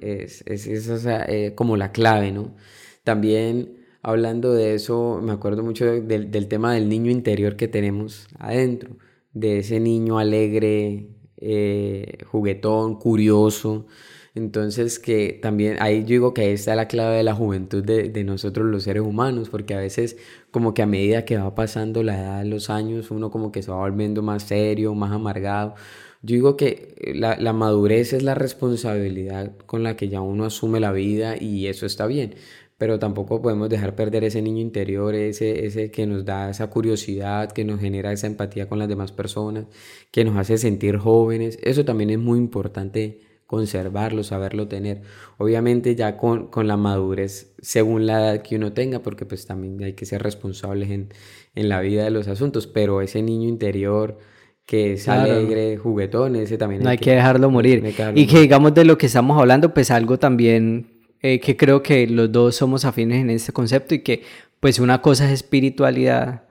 Es, es, es eh, como la clave, ¿no? También hablando de eso, me acuerdo mucho del, del tema del niño interior que tenemos adentro, de ese niño alegre, eh, juguetón, curioso. Entonces que también ahí yo digo que ahí está la clave de la juventud de, de, nosotros los seres humanos, porque a veces como que a medida que va pasando la edad los años, uno como que se va volviendo más serio, más amargado. Yo digo que la, la madurez es la responsabilidad con la que ya uno asume la vida y eso está bien pero tampoco podemos dejar perder ese niño interior, ese, ese que nos da esa curiosidad, que nos genera esa empatía con las demás personas, que nos hace sentir jóvenes. Eso también es muy importante conservarlo, saberlo tener. Obviamente ya con, con, la madurez, según la edad que uno tenga, porque pues también hay que ser responsables en, en la vida de los asuntos, pero ese niño interior que es alegre, juguetón, ese también no hay, que, dejarlo morir. y que digamos de lo que estamos hablando, pues algo también eh, que creo que los dos somos afines en este concepto y que pues una cosa es espiritualidad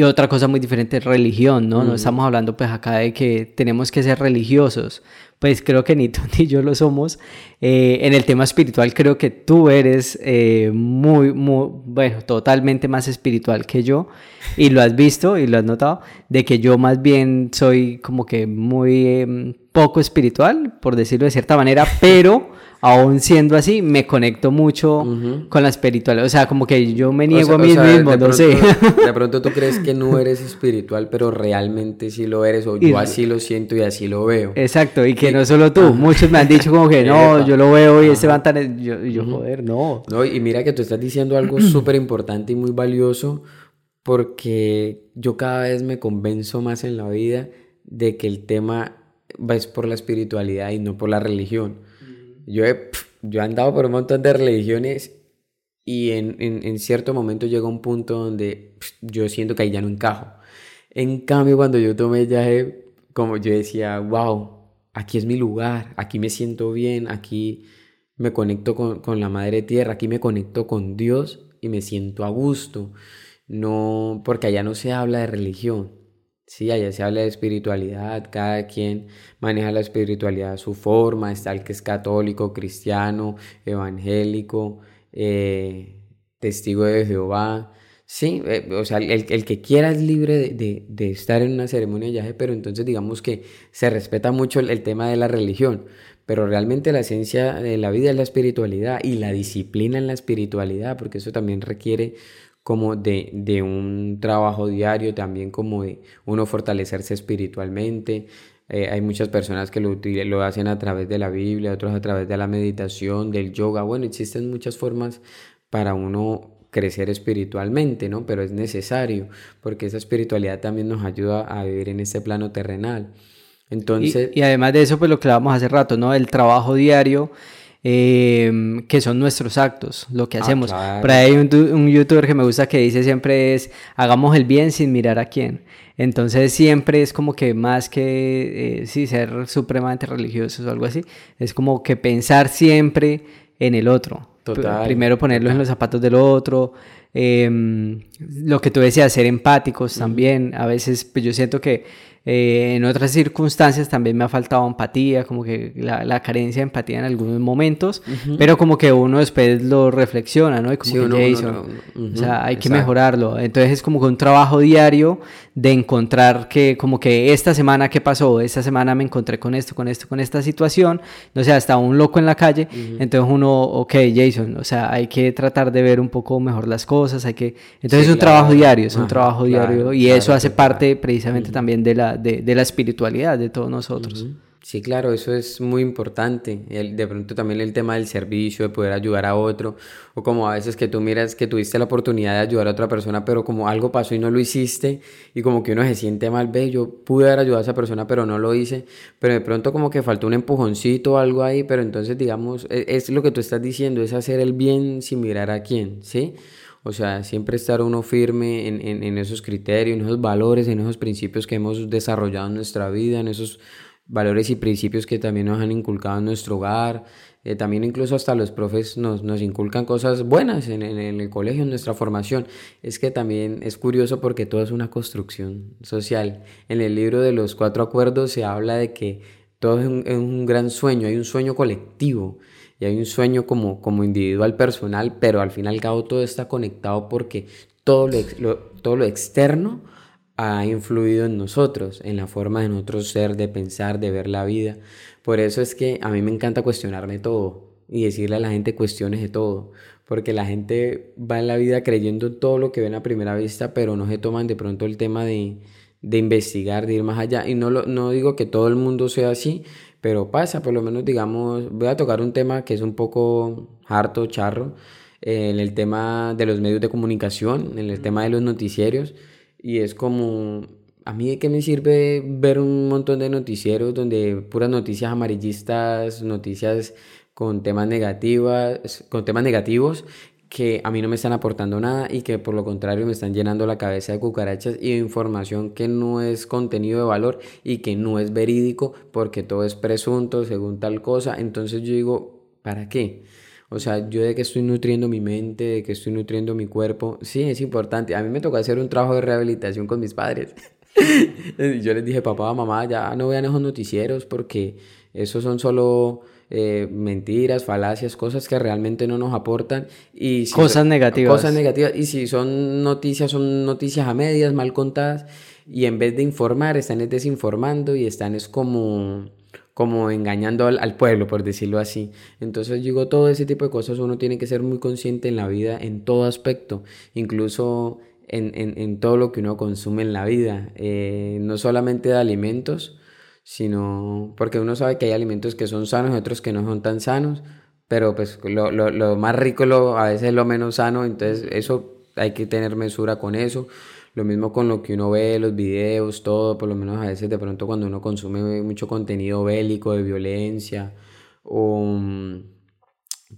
y otra cosa muy diferente es religión, ¿no? No estamos hablando pues acá de que tenemos que ser religiosos, pues creo que ni tú ni yo lo somos. Eh, en el tema espiritual creo que tú eres eh, muy, muy, bueno, totalmente más espiritual que yo y lo has visto y lo has notado, de que yo más bien soy como que muy em, poco espiritual, por decirlo de cierta manera, pero aún siendo así, me conecto mucho con la espiritualidad. O sea, como que yo me niego a mí mismo, no sé. De pronto tú crees que no eres espiritual, pero realmente sí lo eres, o yo así lo siento y así lo veo. Exacto, y que no solo tú, muchos me han dicho como que no, yo lo veo y ese van tan... Yo, yo joder, no. No, y mira que tú estás diciendo algo súper importante y muy valioso, porque yo cada vez me convenzo más en la vida de que el tema va es por la espiritualidad y no por la religión. Yo he, yo he andado por un montón de religiones y en, en, cierto momento llega un punto donde yo siento que ahí ya no encajo. En cambio, cuando yo tomé viaje, como yo decía, wow, aquí es mi lugar, aquí me siento bien, aquí me conecto con, con la Madre Tierra, aquí me conecto con Dios y me siento a gusto. No, porque allá no se habla de religión, Sí, allá se habla de espiritualidad, cada quien maneja la espiritualidad a su forma, está el que es católico, cristiano, evangélico, eh, testigo de Jehová. Sí, eh, o sea, el, que quiera es libre de, estar en una ceremonia de viaje, pero entonces digamos que se respeta mucho el tema de la religión, pero realmente la esencia de la vida es la espiritualidad y la disciplina en la espiritualidad, porque eso también requiere como de, de un trabajo diario, también como de uno fortalecerse espiritualmente. Eh, hay muchas personas que lo, lo hacen a través de la Biblia, otros a través de la meditación, del yoga. Bueno, existen muchas formas para uno crecer espiritualmente, ¿no? Pero es necesario, porque esa espiritualidad también nos ayuda a vivir en este plano terrenal. Entonces... Y, y además de eso, pues lo que hablábamos hace rato, ¿no? El trabajo diario Em, que son nuestros actos, lo que ah, hacemos. Por ahí hay un, youtuber que me gusta que dice siempre es, hagamos el bien sin mirar a quién. Entonces siempre es como que más que, eh, sí, ser supremamente religiosos o algo así, es como que pensar siempre en el otro. Primero ponerlos en los zapatos del otro. Em, lo que tú decías, ser empáticos también. A veces, pues yo siento que eh, en otras circunstancias también me ha faltado empatía, como que la, carencia de empatía en algunos momentos, pero como que uno después lo reflexiona, ¿no? Y como que o sea, hay que mejorarlo. Entonces es como que un trabajo diario de encontrar que, como que esta semana, ¿qué pasó? Esta semana me encontré con esto, con esto, con esta situación, no sé, hasta un loco en la calle, entonces uno, ok, Jason, o sea, hay que tratar de ver un poco mejor las cosas, hay que... Entonces es un trabajo diario, es un trabajo diario y eso hace parte precisamente también de la de, la espiritualidad de todos nosotros. Sí, claro, eso es muy importante. El, de pronto también el tema del servicio, de poder ayudar a otro, o como a veces que tú miras que tuviste la oportunidad de ayudar a otra persona, pero como algo pasó y no lo hiciste, y como que uno se siente mal, ve, yo pude haber ayudado a esa persona, pero no lo hice, pero de pronto como que faltó un empujoncito o algo ahí, pero entonces digamos, es, es lo que tú estás diciendo, es hacer el bien sin mirar a quién, ¿sí? O sea, siempre estar uno firme en, en, en, esos criterios, en esos valores, en esos principios que hemos desarrollado en nuestra vida, en esos valores y principios que también nos han inculcado en nuestro hogar. Eh, también incluso hasta los profes nos, nos inculcan cosas buenas en, en, el colegio, en nuestra formación. Es que también es curioso porque todo es una construcción social. En el libro de los cuatro acuerdos se habla de que todo es un, es un gran sueño, hay un sueño colectivo y hay un sueño como, como individual, personal, pero al fin y al cabo todo está conectado porque todo lo, todo lo externo ha influido en nosotros, en la forma de nosotros ser, de pensar, de ver la vida. Por eso es que a mí me encanta cuestionarme todo y decirle a la gente cuestiones de todo, porque la gente va en la vida creyendo todo lo que ven a primera vista, pero no se toman de pronto el tema de, de investigar, de ir más allá. Y no, lo, no digo que todo el mundo sea así, pero pasa, por lo menos digamos, voy a tocar un tema que es un poco harto, charro, en el tema de los medios de comunicación, en el tema de los noticierios, y es como, a mí de qué me sirve ver un montón de noticieros donde puras noticias amarillistas, noticias con temas negativas, con temas negativos que a mí no me están aportando nada y que por lo contrario me están llenando la cabeza de cucarachas y de información que no es contenido de valor y que no es verídico porque todo es presunto según tal cosa. Entonces yo digo, ¿para qué? O sea, yo de que estoy nutriendo mi mente, de que estoy nutriendo mi cuerpo, sí, es importante. A mí me tocó hacer un trabajo de rehabilitación con mis padres. yo les dije, papá, mamá, ya no vean esos noticieros porque esos son solo eh, mentiras, falacias, cosas que realmente no nos aportan. Y cosas negativas. Cosas negativas. Y si son noticias, son noticias a medias, mal contadas. Y en vez de informar, están desinformando y están es como como engañando al, pueblo, por decirlo así. Entonces digo, todo ese tipo de cosas uno tiene que ser muy consciente en la vida, en todo aspecto, incluso en, en, todo lo que uno consume en la vida, eh, no solamente de alimentos, sino porque uno sabe que hay alimentos que son sanos y otros que no son tan sanos, pero pues lo, lo, lo más rico lo, a veces es lo menos sano, entonces eso hay que tener mesura con eso. Lo mismo con lo que uno ve, los videos, todo, por lo menos a veces de pronto cuando uno consume mucho contenido bélico, de violencia, o mm,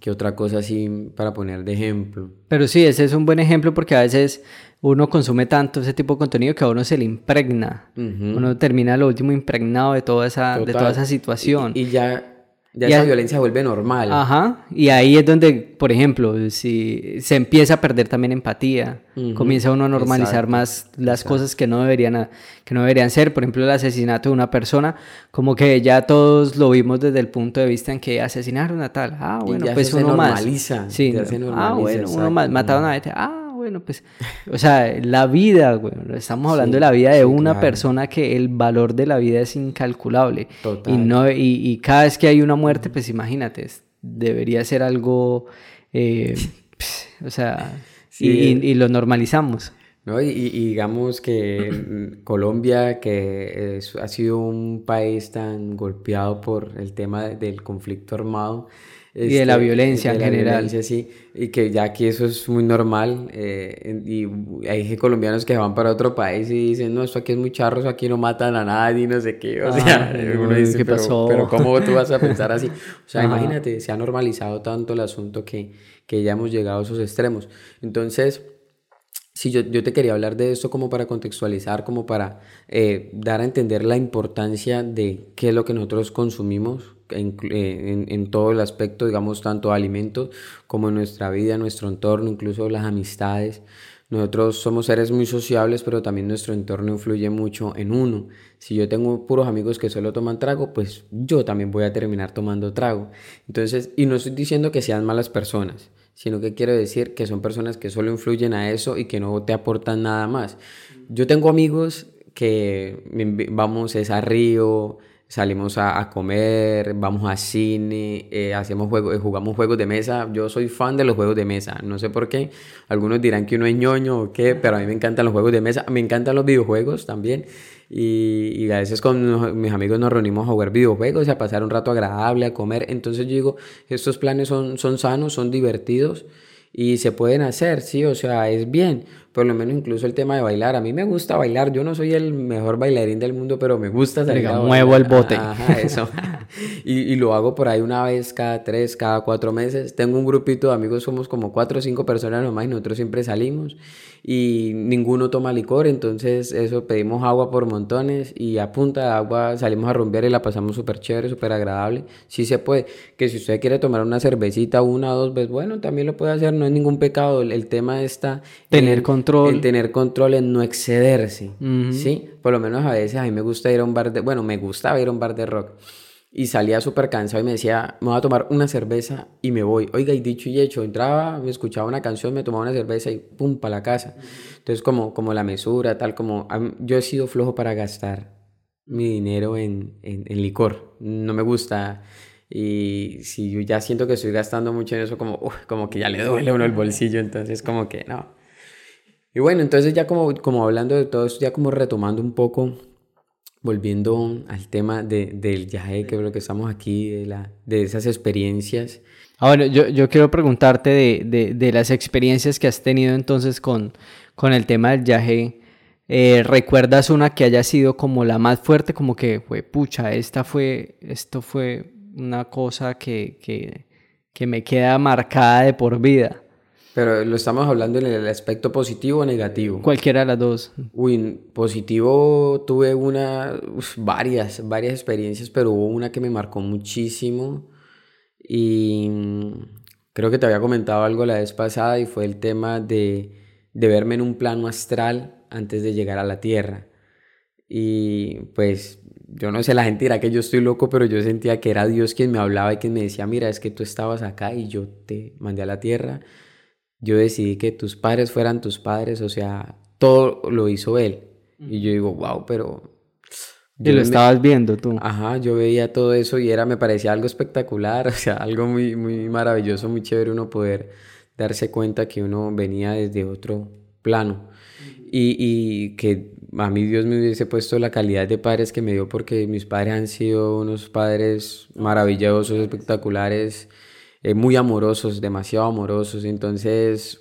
qué otra cosa así para poner de ejemplo. Pero sí, ese es un buen ejemplo porque a veces uno consume tanto ese tipo de contenido que a uno se le impregna. Uno termina lo último impregnado de toda esa, de toda esa situación. y ya ya esa violencia vuelve normal. Ajá. Y ahí es donde, por ejemplo, si se empieza a perder también empatía, comienza uno a normalizar más las cosas que no deberían que no deberían ser, por ejemplo, el asesinato de una persona, como que ya todos lo vimos desde el punto de vista en que asesinaron a tal. Ah, bueno, pues uno más. Sí. ah, bueno, uno más mataron a este. Ah, bueno, pues, o sea, la vida, bueno, estamos hablando de la vida de una persona que el valor de la vida es incalculable. Y, no, y, cada vez que hay una muerte, pues imagínate, debería ser algo, eh, o sea, y, lo normalizamos. ¿no? Y, digamos que Colombia, que ha sido un país tan golpeado por el tema del conflicto armado, y de la este, violencia en general. sí, y que ya aquí eso es muy normal. Eh, y hay colombianos que van para otro país y dicen, no, esto aquí es muy charro, eso aquí no matan a nadie, no sé qué. O sea, uno dice, ¿qué pero, pasó? pero ¿cómo tú vas a pensar así? O sea, imagínate, se ha normalizado tanto el asunto que, que ya hemos llegado a esos extremos. Entonces, Sí, yo, yo, te quería hablar de esto como para contextualizar, como para eh, dar a entender la importancia de qué es lo que nosotros consumimos en, en, en, todo el aspecto, digamos, tanto alimentos como en nuestra vida, nuestro entorno, incluso las amistades. Nosotros somos seres muy sociables, pero también nuestro entorno influye mucho en uno. Si yo tengo puros amigos que solo toman trago, pues yo también voy a terminar tomando trago. Entonces, y no estoy diciendo que sean malas personas sino que quiero decir que son personas que solo influyen a eso y que no te aportan nada más. Yo tengo amigos que vamos es a Río, salimos a, comer, vamos a cine, eh, hacemos juegos, jugamos juegos de mesa. Yo soy fan de los juegos de mesa, no sé por qué. Algunos dirán que uno es ñoño o qué, pero a mí me encantan los juegos de mesa, me encantan los videojuegos también. Y, a veces con mis amigos nos reunimos a jugar videojuegos y a pasar un rato agradable, a comer. Entonces yo digo, estos planes son, son sanos, son divertidos y se pueden hacer, sí, o sea, es bien. Por lo menos incluso el tema de bailar. A mí me gusta bailar. Yo no soy el mejor bailarín del mundo, pero me gusta salir Muevo el bote. Ajá, eso. y, y, lo hago por ahí una vez cada tres, cada cuatro meses. Tengo un grupito de amigos, somos como cuatro o cinco personas nomás y nosotros siempre salimos y ninguno toma licor, entonces eso pedimos agua por montones y a punta de agua salimos a rumbear y la pasamos súper chévere, súper agradable. Sí se puede, que si usted quiere tomar una cervecita una o dos veces, bueno, también lo puede hacer, no es ningún pecado. El, tema está... Tener control. El tener control en no excederse, ¿sí? Por lo menos a veces a mí me gusta ir a un bar de... Bueno, me gusta ir a un bar de rock y salía súper cansado y me decía, me voy a tomar una cerveza y me voy. Oiga, y dicho y hecho, entraba, me escuchaba una canción, me tomaba una cerveza y pum, para la casa. Entonces, como, como la mesura, tal, como yo he sido flojo para gastar mi dinero en, en, licor. No me gusta. Y si yo ya siento que estoy gastando mucho en eso, como, como que ya le duele uno el bolsillo, entonces como que no. Y bueno, entonces ya como, como hablando de todo esto, ya como retomando un poco volviendo al tema de, del viaje, que es lo que estamos aquí, de, la, de esas experiencias. Ahora, yo, yo quiero preguntarte de, de, de, las experiencias que has tenido entonces con, con el tema del viaje. eh, ¿recuerdas una que haya sido como la más fuerte? Como que fue, pucha, esta fue, esto fue una cosa que, que, que me queda marcada de por vida. Pero lo estamos hablando en el aspecto positivo o negativo. Cualquiera de las dos. Uy, positivo tuve una, varias, varias experiencias, pero hubo una que me marcó muchísimo y creo que te había comentado algo la vez pasada y fue el tema de, de verme en un plano astral antes de llegar a la Tierra. Y pues yo no sé, la gente dirá que yo estoy loco, pero yo sentía que era Dios quien me hablaba y quien me decía, mira, es que tú estabas acá y yo te mandé a la Tierra yo decidí que tus padres fueran tus padres, o sea, todo lo hizo él. Y yo digo, wow, pero... Y lo estabas viendo tú. Ajá, yo veía todo eso y era, me parecía algo espectacular, o sea, algo muy, muy maravilloso, muy chévere uno poder darse cuenta que uno venía desde otro plano. Y, y que a mí Dios me hubiese puesto la calidad de padres que me dio porque mis padres han sido unos padres maravillosos, espectaculares eh, muy amorosos, demasiado amorosos. Entonces,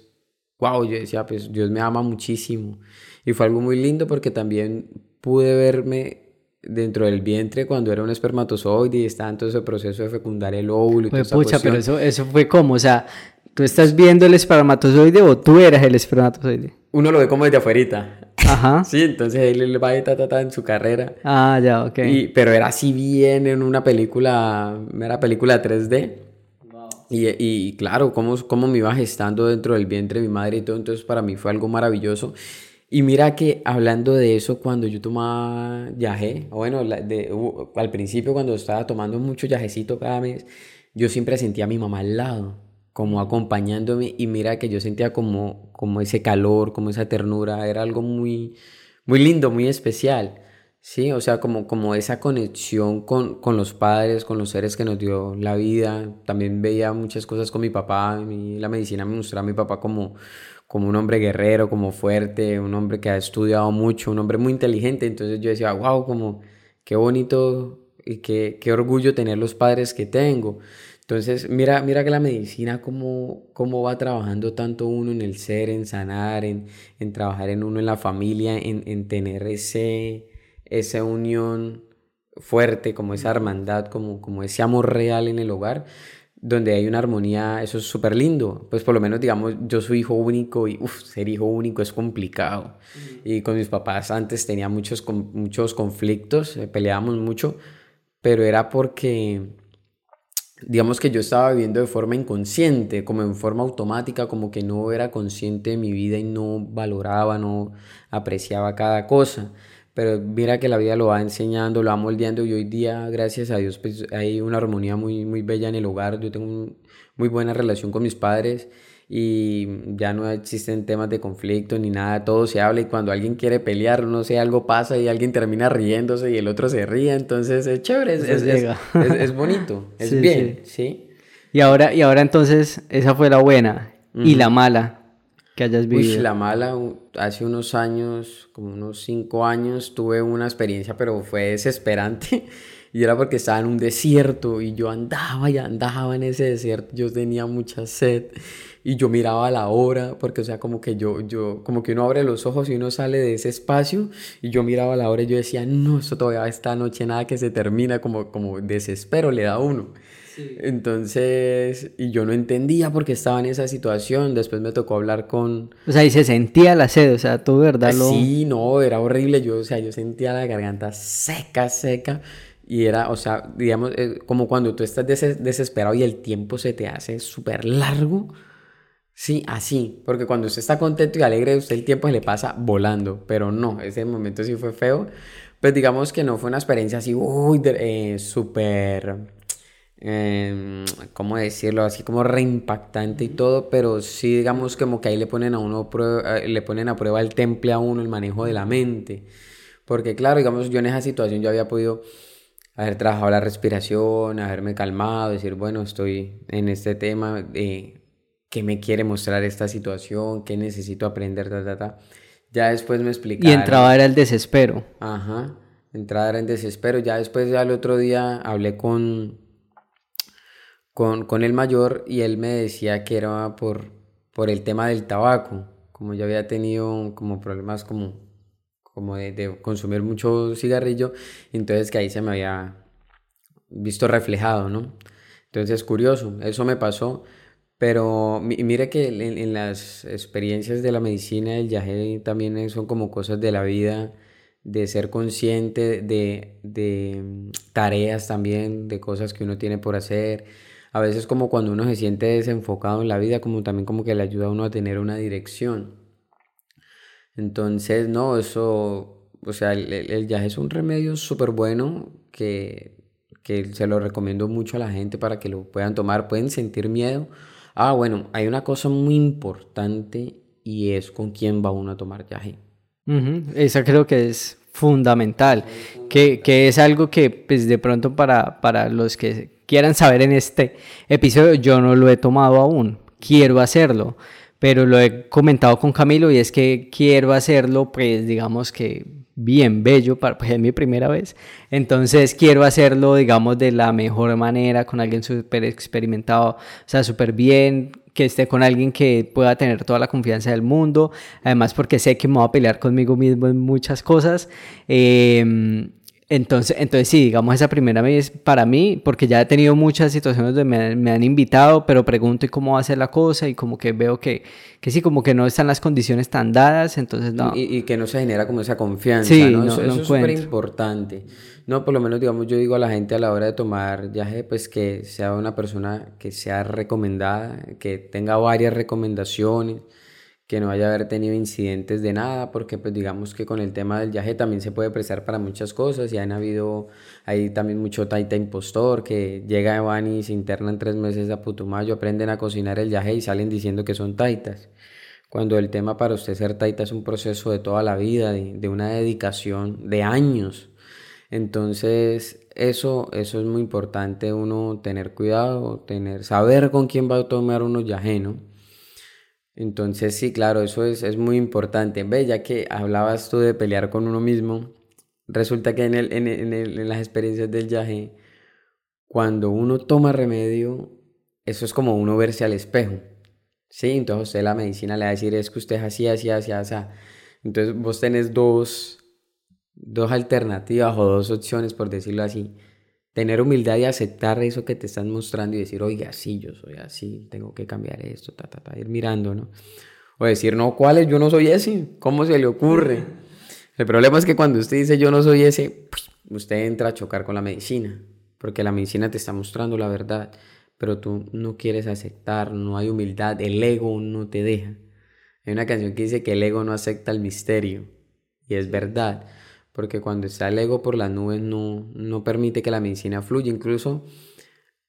wow, yo decía, pues Dios me ama muchísimo. Y fue algo muy lindo porque también pude verme dentro del vientre cuando era un espermatozoide y estaba en todo ese proceso de fecundar el óvulo. Y pucha, pero eso, eso fue como, o sea, ¿tú estás viendo el espermatozoide o tú eras el espermatozoide? Uno lo ve como desde afuera. Ajá. Sí, entonces él va y ta, ta, ta, en su carrera. Ah, ya, ok. Y, pero era así bien en una película, era película 3D. Y, y, claro, cómo, cómo me iba gestando dentro del vientre de mi madre y todo, entonces para mí fue algo maravilloso. Y mira que hablando de eso, cuando yo tomaba yaje, bueno, de, al principio cuando estaba tomando mucho yajecito cada mes, yo siempre sentía a mi mamá al lado, como acompañándome y mira que yo sentía como, como ese calor, como esa ternura, era algo muy, muy lindo, muy especial. Sí, o sea, como, como esa conexión con, con, los padres, con los seres que nos dio la vida. También veía muchas cosas con mi papá. la medicina me mostraba a mi papá como, como un hombre guerrero, como fuerte, un hombre que ha estudiado mucho, un hombre muy inteligente. Entonces yo decía, wow, como qué bonito y qué, qué orgullo tener los padres que tengo. Entonces, mira, mira que la medicina, cómo, cómo va trabajando tanto uno en el ser, en sanar, en, en trabajar en uno, en la familia, en, en tener ese esa unión fuerte, como esa hermandad, como, como ese amor real en el hogar, donde hay una armonía, eso es súper lindo. Pues por lo menos, digamos, yo soy hijo único y uf, ser hijo único es complicado. Y con mis papás antes tenía muchos, muchos conflictos, eh, peleábamos mucho, pero era porque, digamos que yo estaba viviendo de forma inconsciente, como en forma automática, como que no era consciente de mi vida y no valoraba, no apreciaba cada cosa pero mira que la vida lo va enseñando, lo va moldeando y hoy día, gracias a Dios, pues hay una armonía muy, muy bella en el hogar, yo tengo una muy buena relación con mis padres y ya no existen temas de conflicto ni nada, todo se habla y cuando alguien quiere pelear, no sé, algo pasa y alguien termina riéndose y el otro se ríe, entonces es chévere, es, es, es, bonito, es bien, sí, Y ahora, y ahora entonces, esa fue la buena y la mala que hayas vivido. Uy, la mala, hace unos años, como unos cinco años, tuve una experiencia, pero fue desesperante. Y era porque estaba en un desierto y yo andaba y andaba en ese desierto. Yo tenía mucha sed y yo miraba la hora, porque o sea, como que yo, yo, como que uno abre los ojos y uno sale de ese espacio y yo miraba la hora y yo decía, no, esto todavía esta noche nada que se termina, como, como desespero le da a uno. Entonces, y yo no entendía por qué estaba en esa situación. Después me tocó hablar con. O sea, y se sentía la sed, o sea, tú, ¿verdad? Lo... Sí, no, era horrible. Yo, o sea, yo sentía la garganta seca, seca. Y era, o sea, digamos, eh, como cuando tú estás desesperado y el tiempo se te hace súper largo. Sí, así. Porque cuando usted está contento y alegre, usted el tiempo se le pasa volando. Pero no, ese momento sí fue feo. Pues digamos que no fue una experiencia así, uy, eh, súper eh, ¿cómo decirlo? Así como reimpactante y todo, pero sí digamos como que ahí le ponen a uno eh, le ponen a prueba el temple a uno, el manejo de la mente. Porque claro, digamos, yo en esa situación yo había podido haber trabajado la respiración, haberme calmado, decir, bueno, estoy en este tema, de qué me quiere mostrar esta situación, qué necesito aprender, ta, ta, ta. Ya después me explicaron. Y entraba era el desespero. Ajá, entraba era el desespero. Ya después, ya el otro día hablé con, con, con el mayor y él me decía que era por, por el tema del tabaco, como yo había tenido como problemas como como de, de consumir mucho cigarrillo, entonces que ahí se me había visto reflejado, ¿no? Entonces es curioso, eso me pasó, pero mire que en, las experiencias de la medicina, el viaje también son como cosas de la vida, de ser consciente de, de mm, tareas también, de cosas que uno tiene por hacer. A veces como cuando uno se siente desenfocado en la vida, como también como que le ayuda a uno a tener una dirección. Entonces, no, eso, o sea, el, el viaje es un remedio súper bueno que, que se lo recomiendo mucho a la gente para que lo puedan tomar. Pueden sentir miedo. Ah, bueno, hay una cosa muy importante y es con quién va uno a tomar viaje. Esa creo que es fundamental, que, que, es algo que pues de pronto para, para los que quieran saber en este episodio, yo no lo he tomado aún, quiero hacerlo pero lo he comentado con Camilo y es que quiero hacerlo, pues digamos que bien bello, para, pues es mi primera vez, entonces quiero hacerlo, digamos, de la mejor manera, con alguien súper experimentado, o sea, súper bien, que esté con alguien que pueda tener toda la confianza del mundo, además porque sé que me va a pelear conmigo mismo en muchas cosas. Eh, entonces, entonces sí, digamos, esa primera vez para mí, porque ya he tenido muchas situaciones donde me, han invitado, pero pregunto y cómo va a ser la cosa y como que veo que, que sí, como que no están las condiciones tan dadas, entonces no. Y, que no se genera como esa confianza, sí, ¿no? eso, es súper importante. No, por lo menos, digamos, yo digo a la gente a la hora de tomar viaje, pues que sea una persona que sea recomendada, que tenga varias recomendaciones que no haya haber tenido incidentes de nada, porque pues digamos que con el tema del viaje también se puede prestar para muchas cosas y han habido ahí también mucho taita impostor que llega van y se internan tres meses a Putumayo, aprenden a cocinar el viaje y salen diciendo que son taitas. Cuando el tema para usted ser taita es un proceso de toda la vida, de, de una dedicación de años. Entonces, eso, eso es muy importante uno tener cuidado, tener, saber con quién va a tomar uno viaje, ¿no? Entonces sí, claro, eso es, es muy importante. Ve, ya que hablabas tú de pelear con uno mismo, resulta que en, el, en, el, en, las experiencias del viaje, cuando uno toma remedio, eso es como uno verse al espejo. Sí, entonces usted la medicina le va a decir es que usted es así, así, así, así. Entonces vos tenés dos, dos alternativas o dos opciones, por decirlo así tener humildad y aceptar eso que te están mostrando y decir, oiga, sí, yo soy así, tengo que cambiar esto, ta, ta, ta, ir mirando, ¿no? O decir, no, ¿cuál es? Yo no soy ese, ¿cómo se le ocurre? El problema es que cuando usted dice yo no soy ese, usted entra a chocar con la medicina, porque la medicina te está mostrando la verdad, pero tú no quieres aceptar, no hay humildad, el ego no te deja. Hay una canción que dice que el ego no acepta el misterio, y es verdad porque cuando está el ego por las nubes no, no permite que la medicina fluya. Incluso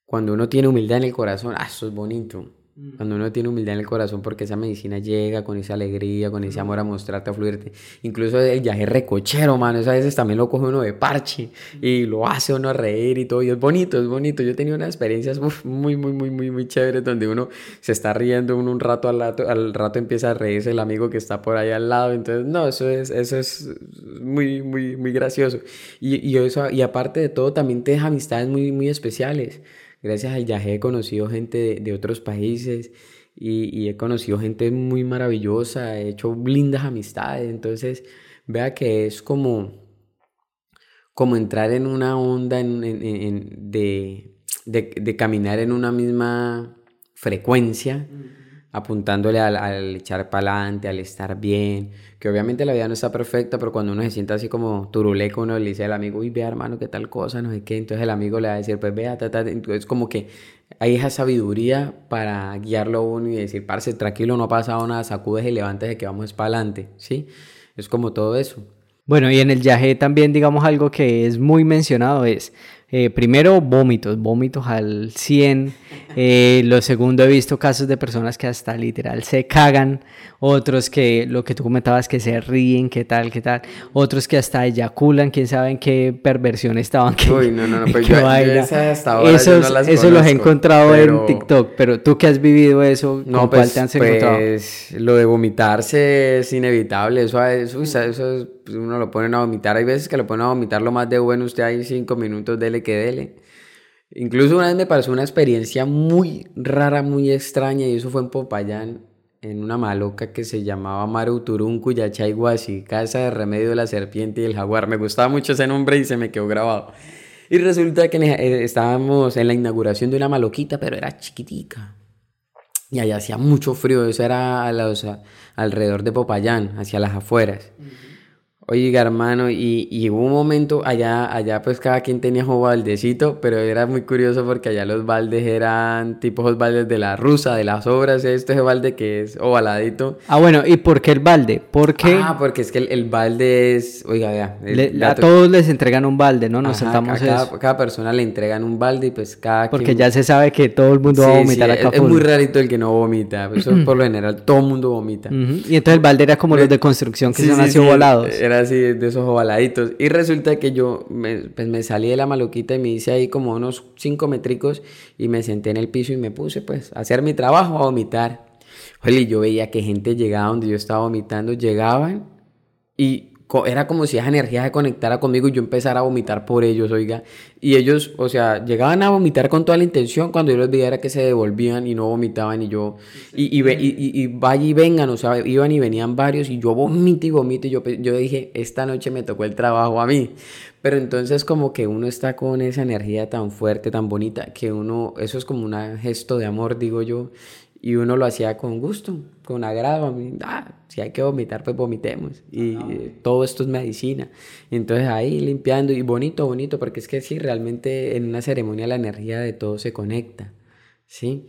cuando uno tiene humildad en el corazón, ah, eso es bonito. Cuando uno tiene humildad en el corazón porque esa medicina llega con esa alegría, con ese amor a mostrarte, a fluirte. Incluso el viaje recochero, mano, a veces también lo coge uno de parche y lo hace uno a reír y todo. Y es bonito, es bonito. Yo he tenido unas experiencias muy, muy, muy, muy, muy chéveres donde uno se está riendo uno un rato al rato, al rato empieza a reírse el amigo que está por ahí al lado. Entonces, no, eso es, eso es muy, muy, muy gracioso. Y, y, eso, y aparte de todo, también te deja amistades muy, muy especiales. Gracias al viaje he conocido gente de, otros países y, he conocido gente muy maravillosa, he hecho lindas amistades. Entonces, vea que es como, como entrar en una onda de, de, caminar en una misma frecuencia apuntándole al, echar para adelante, al estar bien, que obviamente la vida no está perfecta, pero cuando uno se siente así como turuleco, uno le dice al amigo, uy, vea hermano, qué tal cosa, no sé qué, entonces el amigo le va a decir, pues vea, ta, ta, entonces como que hay esa sabiduría para guiarlo a uno y decir, parce, tranquilo, no ha pasado nada, sacudes y levántese que vamos para adelante, ¿sí? Es como todo eso. Bueno, y en el viaje también, digamos, algo que es muy mencionado es eh, primero, vómitos, vómitos al 100. Eh, lo segundo, he visto casos de personas que hasta literal se cagan. Otros que, lo que tú comentabas, que se ríen, qué tal, qué tal. Otros que hasta eyaculan, quién sabe en qué perversión estaban. Uy, no, no, no, pues yo, eso los he encontrado en TikTok, pero tú que has vivido eso, no, pues, cuál te has encontrado? Pues, lo de vomitarse es inevitable. Eso, eso, eso es pues, uno lo ponen a vomitar. Hay veces que lo ponen a vomitar lo más de bueno, usted hay cinco minutos, dele que dele. Incluso una vez me pareció una experiencia muy rara, muy extraña, y eso fue en Popayán. en una maloca que se llamaba Maruturun Cuyachaiguasi, Casa de Remedio de la Serpiente y el Jaguar. Me gustaba mucho ese nombre y se me quedó grabado. Y resulta que eh, estábamos en la inauguración de una maloquita, pero era chiquitica. Y allá hacía mucho frío, eso era a los, alrededor de Popayán, hacia las afueras. Oiga, hermano, y, y, hubo un momento allá, allá pues cada quien tenía su baldecito, pero era muy curioso porque allá los baldes eran tipo los baldes de la rusa, de las obras, este es el balde que es ovaladito. Ah, bueno, ¿y por qué el balde? ¿Por qué? Ah, porque es que el, balde es, oiga, vea. a todos les entregan un balde, ¿no? Nos sentamos a cada, cada, persona le entregan un balde y pues cada Porque ya se sabe que todo el mundo va a vomitar acá. Es, es, muy rarito el que no vomita, eso por lo general todo el mundo vomita. Y entonces el balde era como los de construcción que son así ovalados así de esos ovaladitos. Y resulta que yo me, pues me salí de la maluquita y me hice ahí como unos 5 métricos y me senté en el piso y me puse pues a hacer mi trabajo, a vomitar. Oye, yo veía que gente llegaba donde yo estaba vomitando, llegaban y era como si esa energía se conectara conmigo y yo empezara a vomitar por ellos, oiga. Y ellos, o sea, llegaban a vomitar con toda la intención, cuando yo los veía era que se devolvían y no vomitaban y yo, y, y, y, y, vaya y vengan, o sea, iban y venían varios y yo vomito y vomito y yo, yo dije, esta noche me tocó el trabajo a mí. Pero entonces como que uno está con esa energía tan fuerte, tan bonita, que uno, eso es como un gesto de amor, digo yo, y uno lo hacía con gusto, con agrado. A mí, ah, si hay que vomitar, pues vomitemos. Y todo esto es medicina. entonces ahí limpiando y bonito, bonito, porque es que sí, realmente en una ceremonia la energía de todo se conecta. ¿Sí?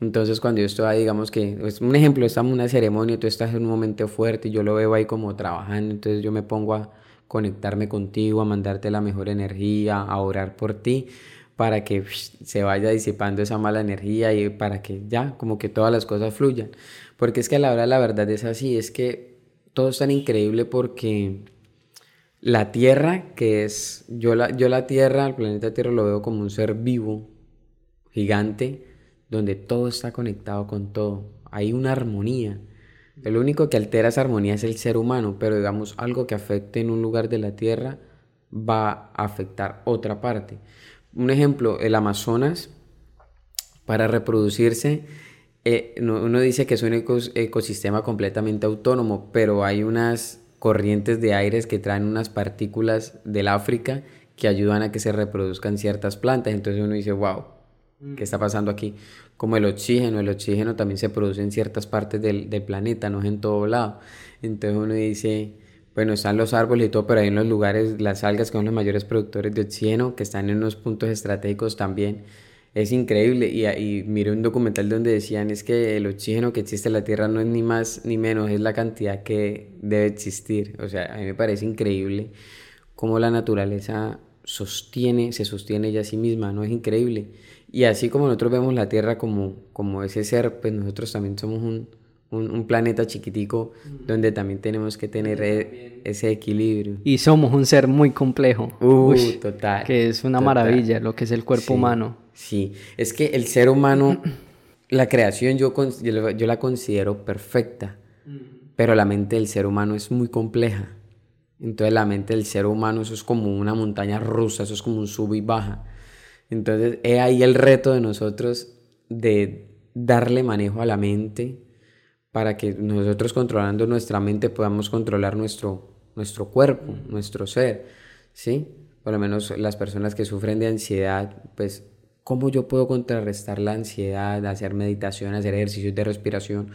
Entonces cuando yo estoy ahí, digamos que, es pues, un ejemplo, estamos en una ceremonia, tú estás en un momento fuerte y yo lo veo ahí como trabajando, entonces yo me pongo a conectarme contigo, a mandarte la mejor energía, a orar por ti para que se vaya disipando esa mala energía y para que ya como que todas las cosas fluyan. Porque es que a la hora la verdad es así, es que todo es tan increíble porque la Tierra, que es, yo la, yo la Tierra, el planeta Tierra lo veo como un ser vivo, gigante, donde todo está conectado con todo. Hay una armonía. El único que altera esa armonía es el ser humano, pero digamos algo que afecte en un lugar de la Tierra va a afectar otra parte. Un ejemplo, el Amazonas, para reproducirse, eh, uno dice que es un ecosistema completamente autónomo, pero hay unas corrientes de aires que traen unas partículas del África que ayudan a que se reproduzcan ciertas plantas. Entonces uno dice, wow, ¿qué está pasando aquí? Como el oxígeno, el oxígeno también se produce en ciertas partes del, del planeta, no es en todo lado. Entonces uno dice, bueno, están los árboles y todo, pero hay en los lugares, las algas que son los mayores productores de oxígeno, que están en unos puntos estratégicos también. Es increíble. Y, y miré un documental donde decían es que el oxígeno que existe en la Tierra no es ni más ni menos, es la cantidad que debe existir. O sea, a mí me parece increíble cómo la naturaleza sostiene, se sostiene ella a sí misma, ¿no? Es increíble. Y así como nosotros vemos la Tierra como, como ese ser, pues nosotros también somos un, un, planeta chiquitico donde también tenemos que tener e, ese equilibrio. Y somos un ser muy complejo. Uh, total. Que es una maravilla lo que es el cuerpo humano. Sí, es que el ser humano, la creación yo, yo, la considero perfecta, pero la mente del ser humano es muy compleja. Entonces la mente del ser humano eso es como una montaña rusa, eso es como un sub y baja. Entonces es ahí el reto de nosotros de darle manejo a la mente, para que nosotros controlando nuestra mente podamos controlar nuestro, nuestro cuerpo, nuestro ser, ¿sí? Por lo menos las personas que sufren de ansiedad, pues, ¿cómo yo puedo contrarrestar la ansiedad, hacer meditación, hacer ejercicios de respiración?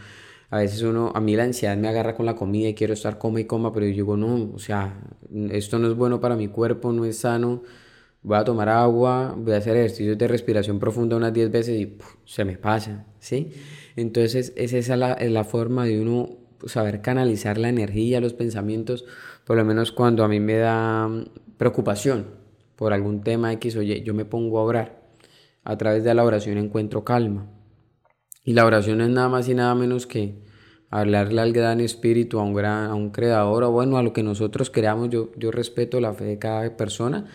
A veces uno, a mí la ansiedad me agarra con la comida y quiero estar coma y coma, pero yo digo, no, o sea, esto no es bueno para mi cuerpo, no es sano, voy a tomar agua, voy a hacer ejercicios de respiración profunda unas 10 veces y se me pasa, ¿sí? Entonces es esa la, la forma de uno saber canalizar la energía, los pensamientos, por lo menos cuando a mí me da mm, preocupación por algún tema X o Y, yo me pongo a orar. A través de la oración encuentro calma. Y la oración es nada más y nada menos que hablarle al gran espíritu, a un, gran, a un creador, o bueno, a lo que nosotros creamos. Yo, yo respeto la fe de cada persona,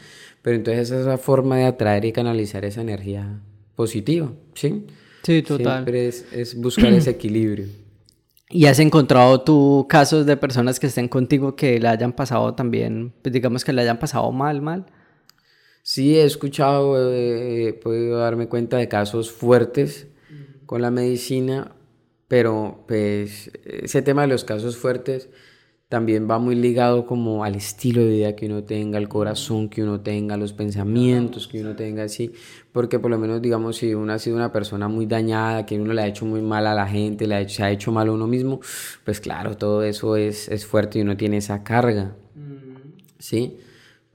pero entonces esa es la forma de atraer y canalizar esa energía positiva, ¿sí? Sí, total. Siempre es, buscar ese equilibrio. ¿Y has encontrado tú casos de personas que estén contigo que le hayan pasado también, pues digamos que le hayan pasado mal, mal? Sí, he escuchado, he podido darme cuenta de casos fuertes con la medicina, pero pues ese tema de los casos fuertes también va muy ligado como al estilo de vida que uno tenga, al corazón que uno tenga, los pensamientos que uno tenga, así, porque por lo menos digamos si uno ha sido una persona muy dañada, que uno le ha hecho muy mal a la gente, le ha hecho, se ha hecho mal a uno mismo, pues claro, todo eso es, es fuerte y uno tiene esa carga, ¿sí?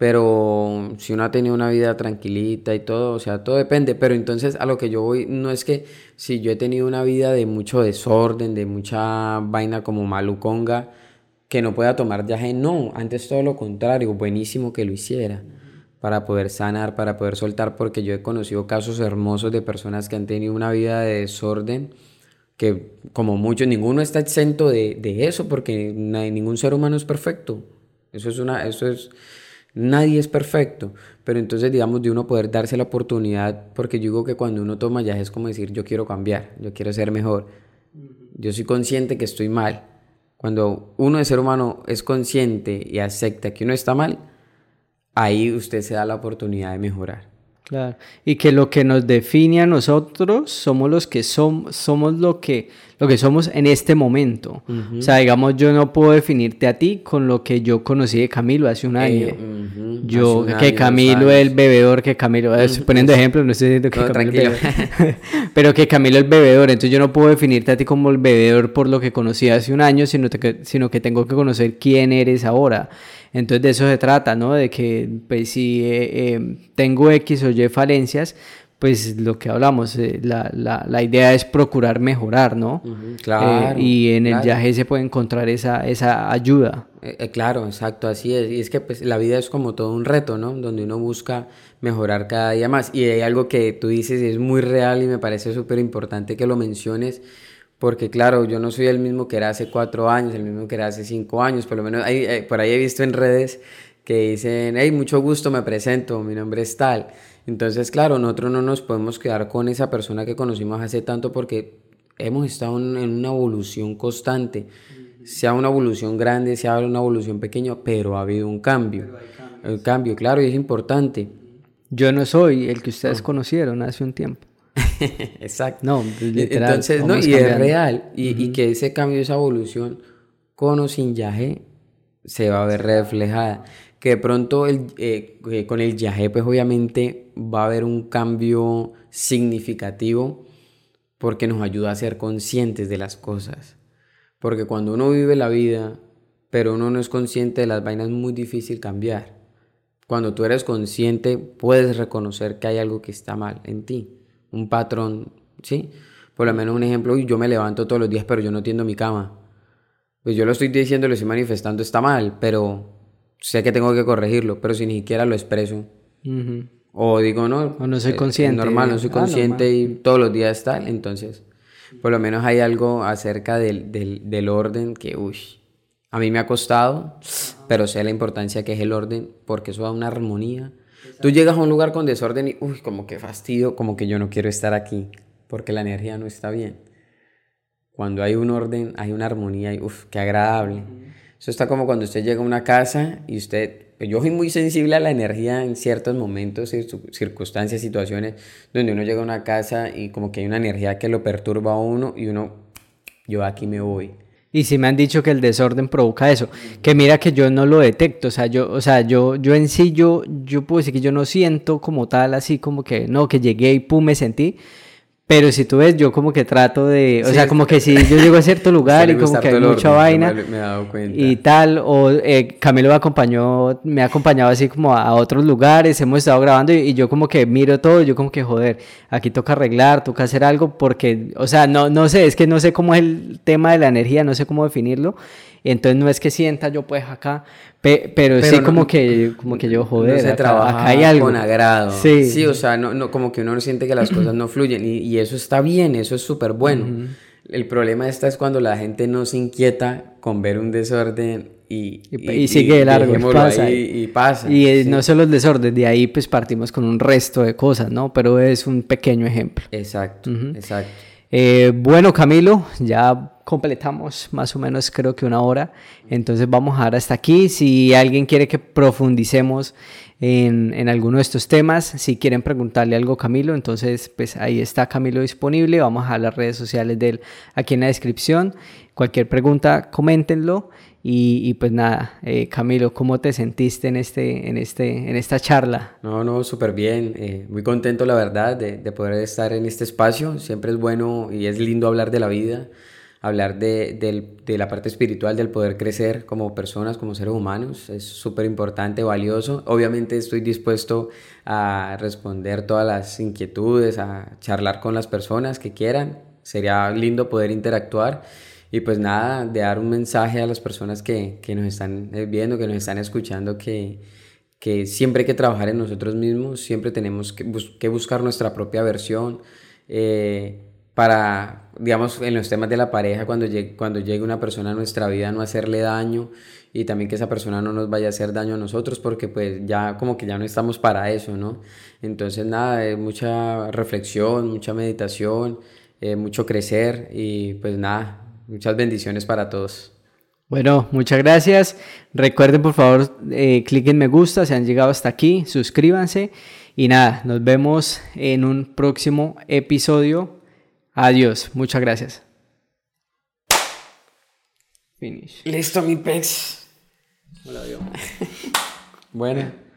Pero si uno ha tenido una vida tranquilita y todo, o sea, todo depende. Pero entonces a lo que yo voy, no es que si yo he tenido una vida de mucho desorden, de mucha vaina como maluconga, que no pueda tomar viaje, no, antes todo lo contrario, buenísimo que lo hiciera para poder sanar, para poder soltar, porque yo he conocido casos hermosos de personas que han tenido una vida de desorden, que como muchos, ninguno está exento de, de eso, porque ningún ser humano es perfecto. Eso es una, eso es, nadie es perfecto, pero entonces digamos de uno poder darse la oportunidad, porque yo digo que cuando uno toma ya es como decir, yo quiero cambiar, yo quiero ser mejor, yo soy consciente que estoy mal, cuando uno de ser humano es consciente y acepta que uno está mal, ahí usted se da la oportunidad de mejorar. Claro. Y que lo que nos define a nosotros somos los que somos, somos lo que, lo que somos en este momento. O sea, digamos, yo no puedo definirte a ti con lo que yo conocí de Camilo hace un año. Eh, yo, que Camilo es el bebedor, que Camilo, estoy poniendo ejemplos, no estoy diciendo que Camilo pero que Camilo es el bebedor, entonces yo no puedo definirte a ti como el bebedor por lo que conocí hace un año, sino, sino que tengo que conocer quién eres ahora. Entonces de eso se trata, ¿no? De que pues, si eh, eh, tengo X o Y falencias, pues lo que hablamos, eh, la, la, la, idea es procurar mejorar, ¿no? claro. y en el viaje se puede encontrar esa, esa ayuda. claro, exacto, así es. Y es que pues, la vida es como todo un reto, ¿no? Donde uno busca mejorar cada día más. Y hay algo que tú dices y es muy real y me parece súper importante que lo menciones porque claro, yo no soy el mismo que era hace cuatro años, el mismo que era hace cinco años, por lo menos hay, por ahí he visto en redes que dicen, hey, mucho gusto, me presento, mi nombre es tal. Entonces, claro, nosotros no nos podemos quedar con esa persona que conocimos hace tanto porque hemos estado en, una evolución constante, sea una evolución grande, sea una evolución pequeña, pero ha habido un cambio. Un cambio, claro, y es importante. Yo no soy el que ustedes conocieron hace un tiempo. Exacto. No, Entonces, no, y es real. Y, que ese cambio, esa evolución, con o sin yaje, se va a ver reflejada. Que de pronto el, eh, con el yaje, pues obviamente va a haber un cambio significativo porque nos ayuda a ser conscientes de las cosas. Porque cuando uno vive la vida, pero uno no es consciente de las vainas, es muy difícil cambiar. Cuando tú eres consciente, puedes reconocer que hay algo que está mal en ti un patrón, ¿sí? Por lo menos un ejemplo, yo me levanto todos los días, pero yo no tiendo mi cama. Pues yo lo estoy diciendo, lo estoy manifestando, está mal, pero sé que tengo que corregirlo, pero si ni siquiera lo expreso. O digo, no. O no soy consciente. normal, no soy ah, consciente y todos los días está. Entonces, por lo menos hay algo acerca del, del, del orden que, uy, a mí me ha costado, pero sé la importancia que es el orden, porque eso da una armonía Tú llegas a un lugar con desorden y, uy, como que fastidio, como que yo no quiero estar aquí, porque la energía no está bien. Cuando hay un orden, hay una armonía y, uff, qué agradable. Eso está como cuando usted llega a una casa y usted, yo soy muy sensible a la energía en ciertos momentos, circunstancias, situaciones, donde uno llega a una casa y como que hay una energía que lo perturba a uno y uno, yo aquí me voy. Y sí me han dicho que el desorden provoca eso. Que mira que yo no lo detecto. O sea, yo, o sea, yo, yo en sí, yo, yo puedo decir que yo no siento como tal, así como que no, que llegué y pum, me sentí. Pero si tú ves, yo como que trato de, o sea, como que si yo llego a cierto lugar y como que hay mucha vaina y tal, o eh, Camilo me acompañó, me ha acompañado así como a, otros lugares, hemos estado grabando y, yo como que miro todo, yo como que joder, aquí toca arreglar, toca hacer algo porque, o sea, no, no sé, es que no sé cómo es el tema de la energía, no sé cómo definirlo, entonces no es que sienta yo pues acá, pero, sí como que como que yo joder, se trabaja hay algo. con agrado. Sí. sí, o sea, no, no, como que uno no siente que las cosas no fluyen y, y eso está bien, eso es súper bueno. El problema está es cuando la gente no se inquieta con ver un desorden y, y, sigue largo y pasa. y pasa. Y no solo el desorden, de ahí pues partimos con un resto de cosas, ¿no? Pero es un pequeño ejemplo. Exacto, exacto. Eh, bueno, Camilo, ya completamos más o menos creo que una hora, entonces vamos a dar hasta aquí. Si alguien quiere que profundicemos en, en, alguno de estos temas. Si quieren preguntarle algo a Camilo, entonces pues ahí está Camilo disponible. Vamos a las redes sociales de él aquí en la descripción. Cualquier pregunta, coméntenlo. Y, pues nada, eh, Camilo, ¿cómo te sentiste en, este, en, este, en esta charla? No, no, súper bien, eh, muy contento la verdad de, de, poder estar en este espacio. Siempre es bueno y es lindo hablar de la vida, hablar de, de la parte espiritual, del poder crecer como personas, como seres humanos. Es súper importante, valioso. Obviamente estoy dispuesto a responder todas las inquietudes, a charlar con las personas que quieran. Sería lindo poder interactuar. Y pues nada, de dar un mensaje a las personas que, que nos están eh, viendo, que nos están escuchando, que, que siempre hay que trabajar en nosotros mismos, siempre tenemos que, que buscar nuestra propia versión. Eh, para, digamos, en los temas de la pareja, cuando llegue, cuando llegue una persona a nuestra vida, no hacerle daño y también que esa persona no nos vaya a hacer daño a nosotros, porque pues ya como que ya no estamos para eso, ¿no? Entonces nada, es mucha reflexión, mucha meditación, eh, mucho crecer y pues nada, Muchas bendiciones para todos. Bueno, muchas gracias. Recuerden por favor, eh, cliquen me gusta si han llegado hasta aquí, suscríbanse y nada, nos vemos en un próximo episodio. Adiós, muchas gracias. Finish. Listo, mi pez. Hola, bueno.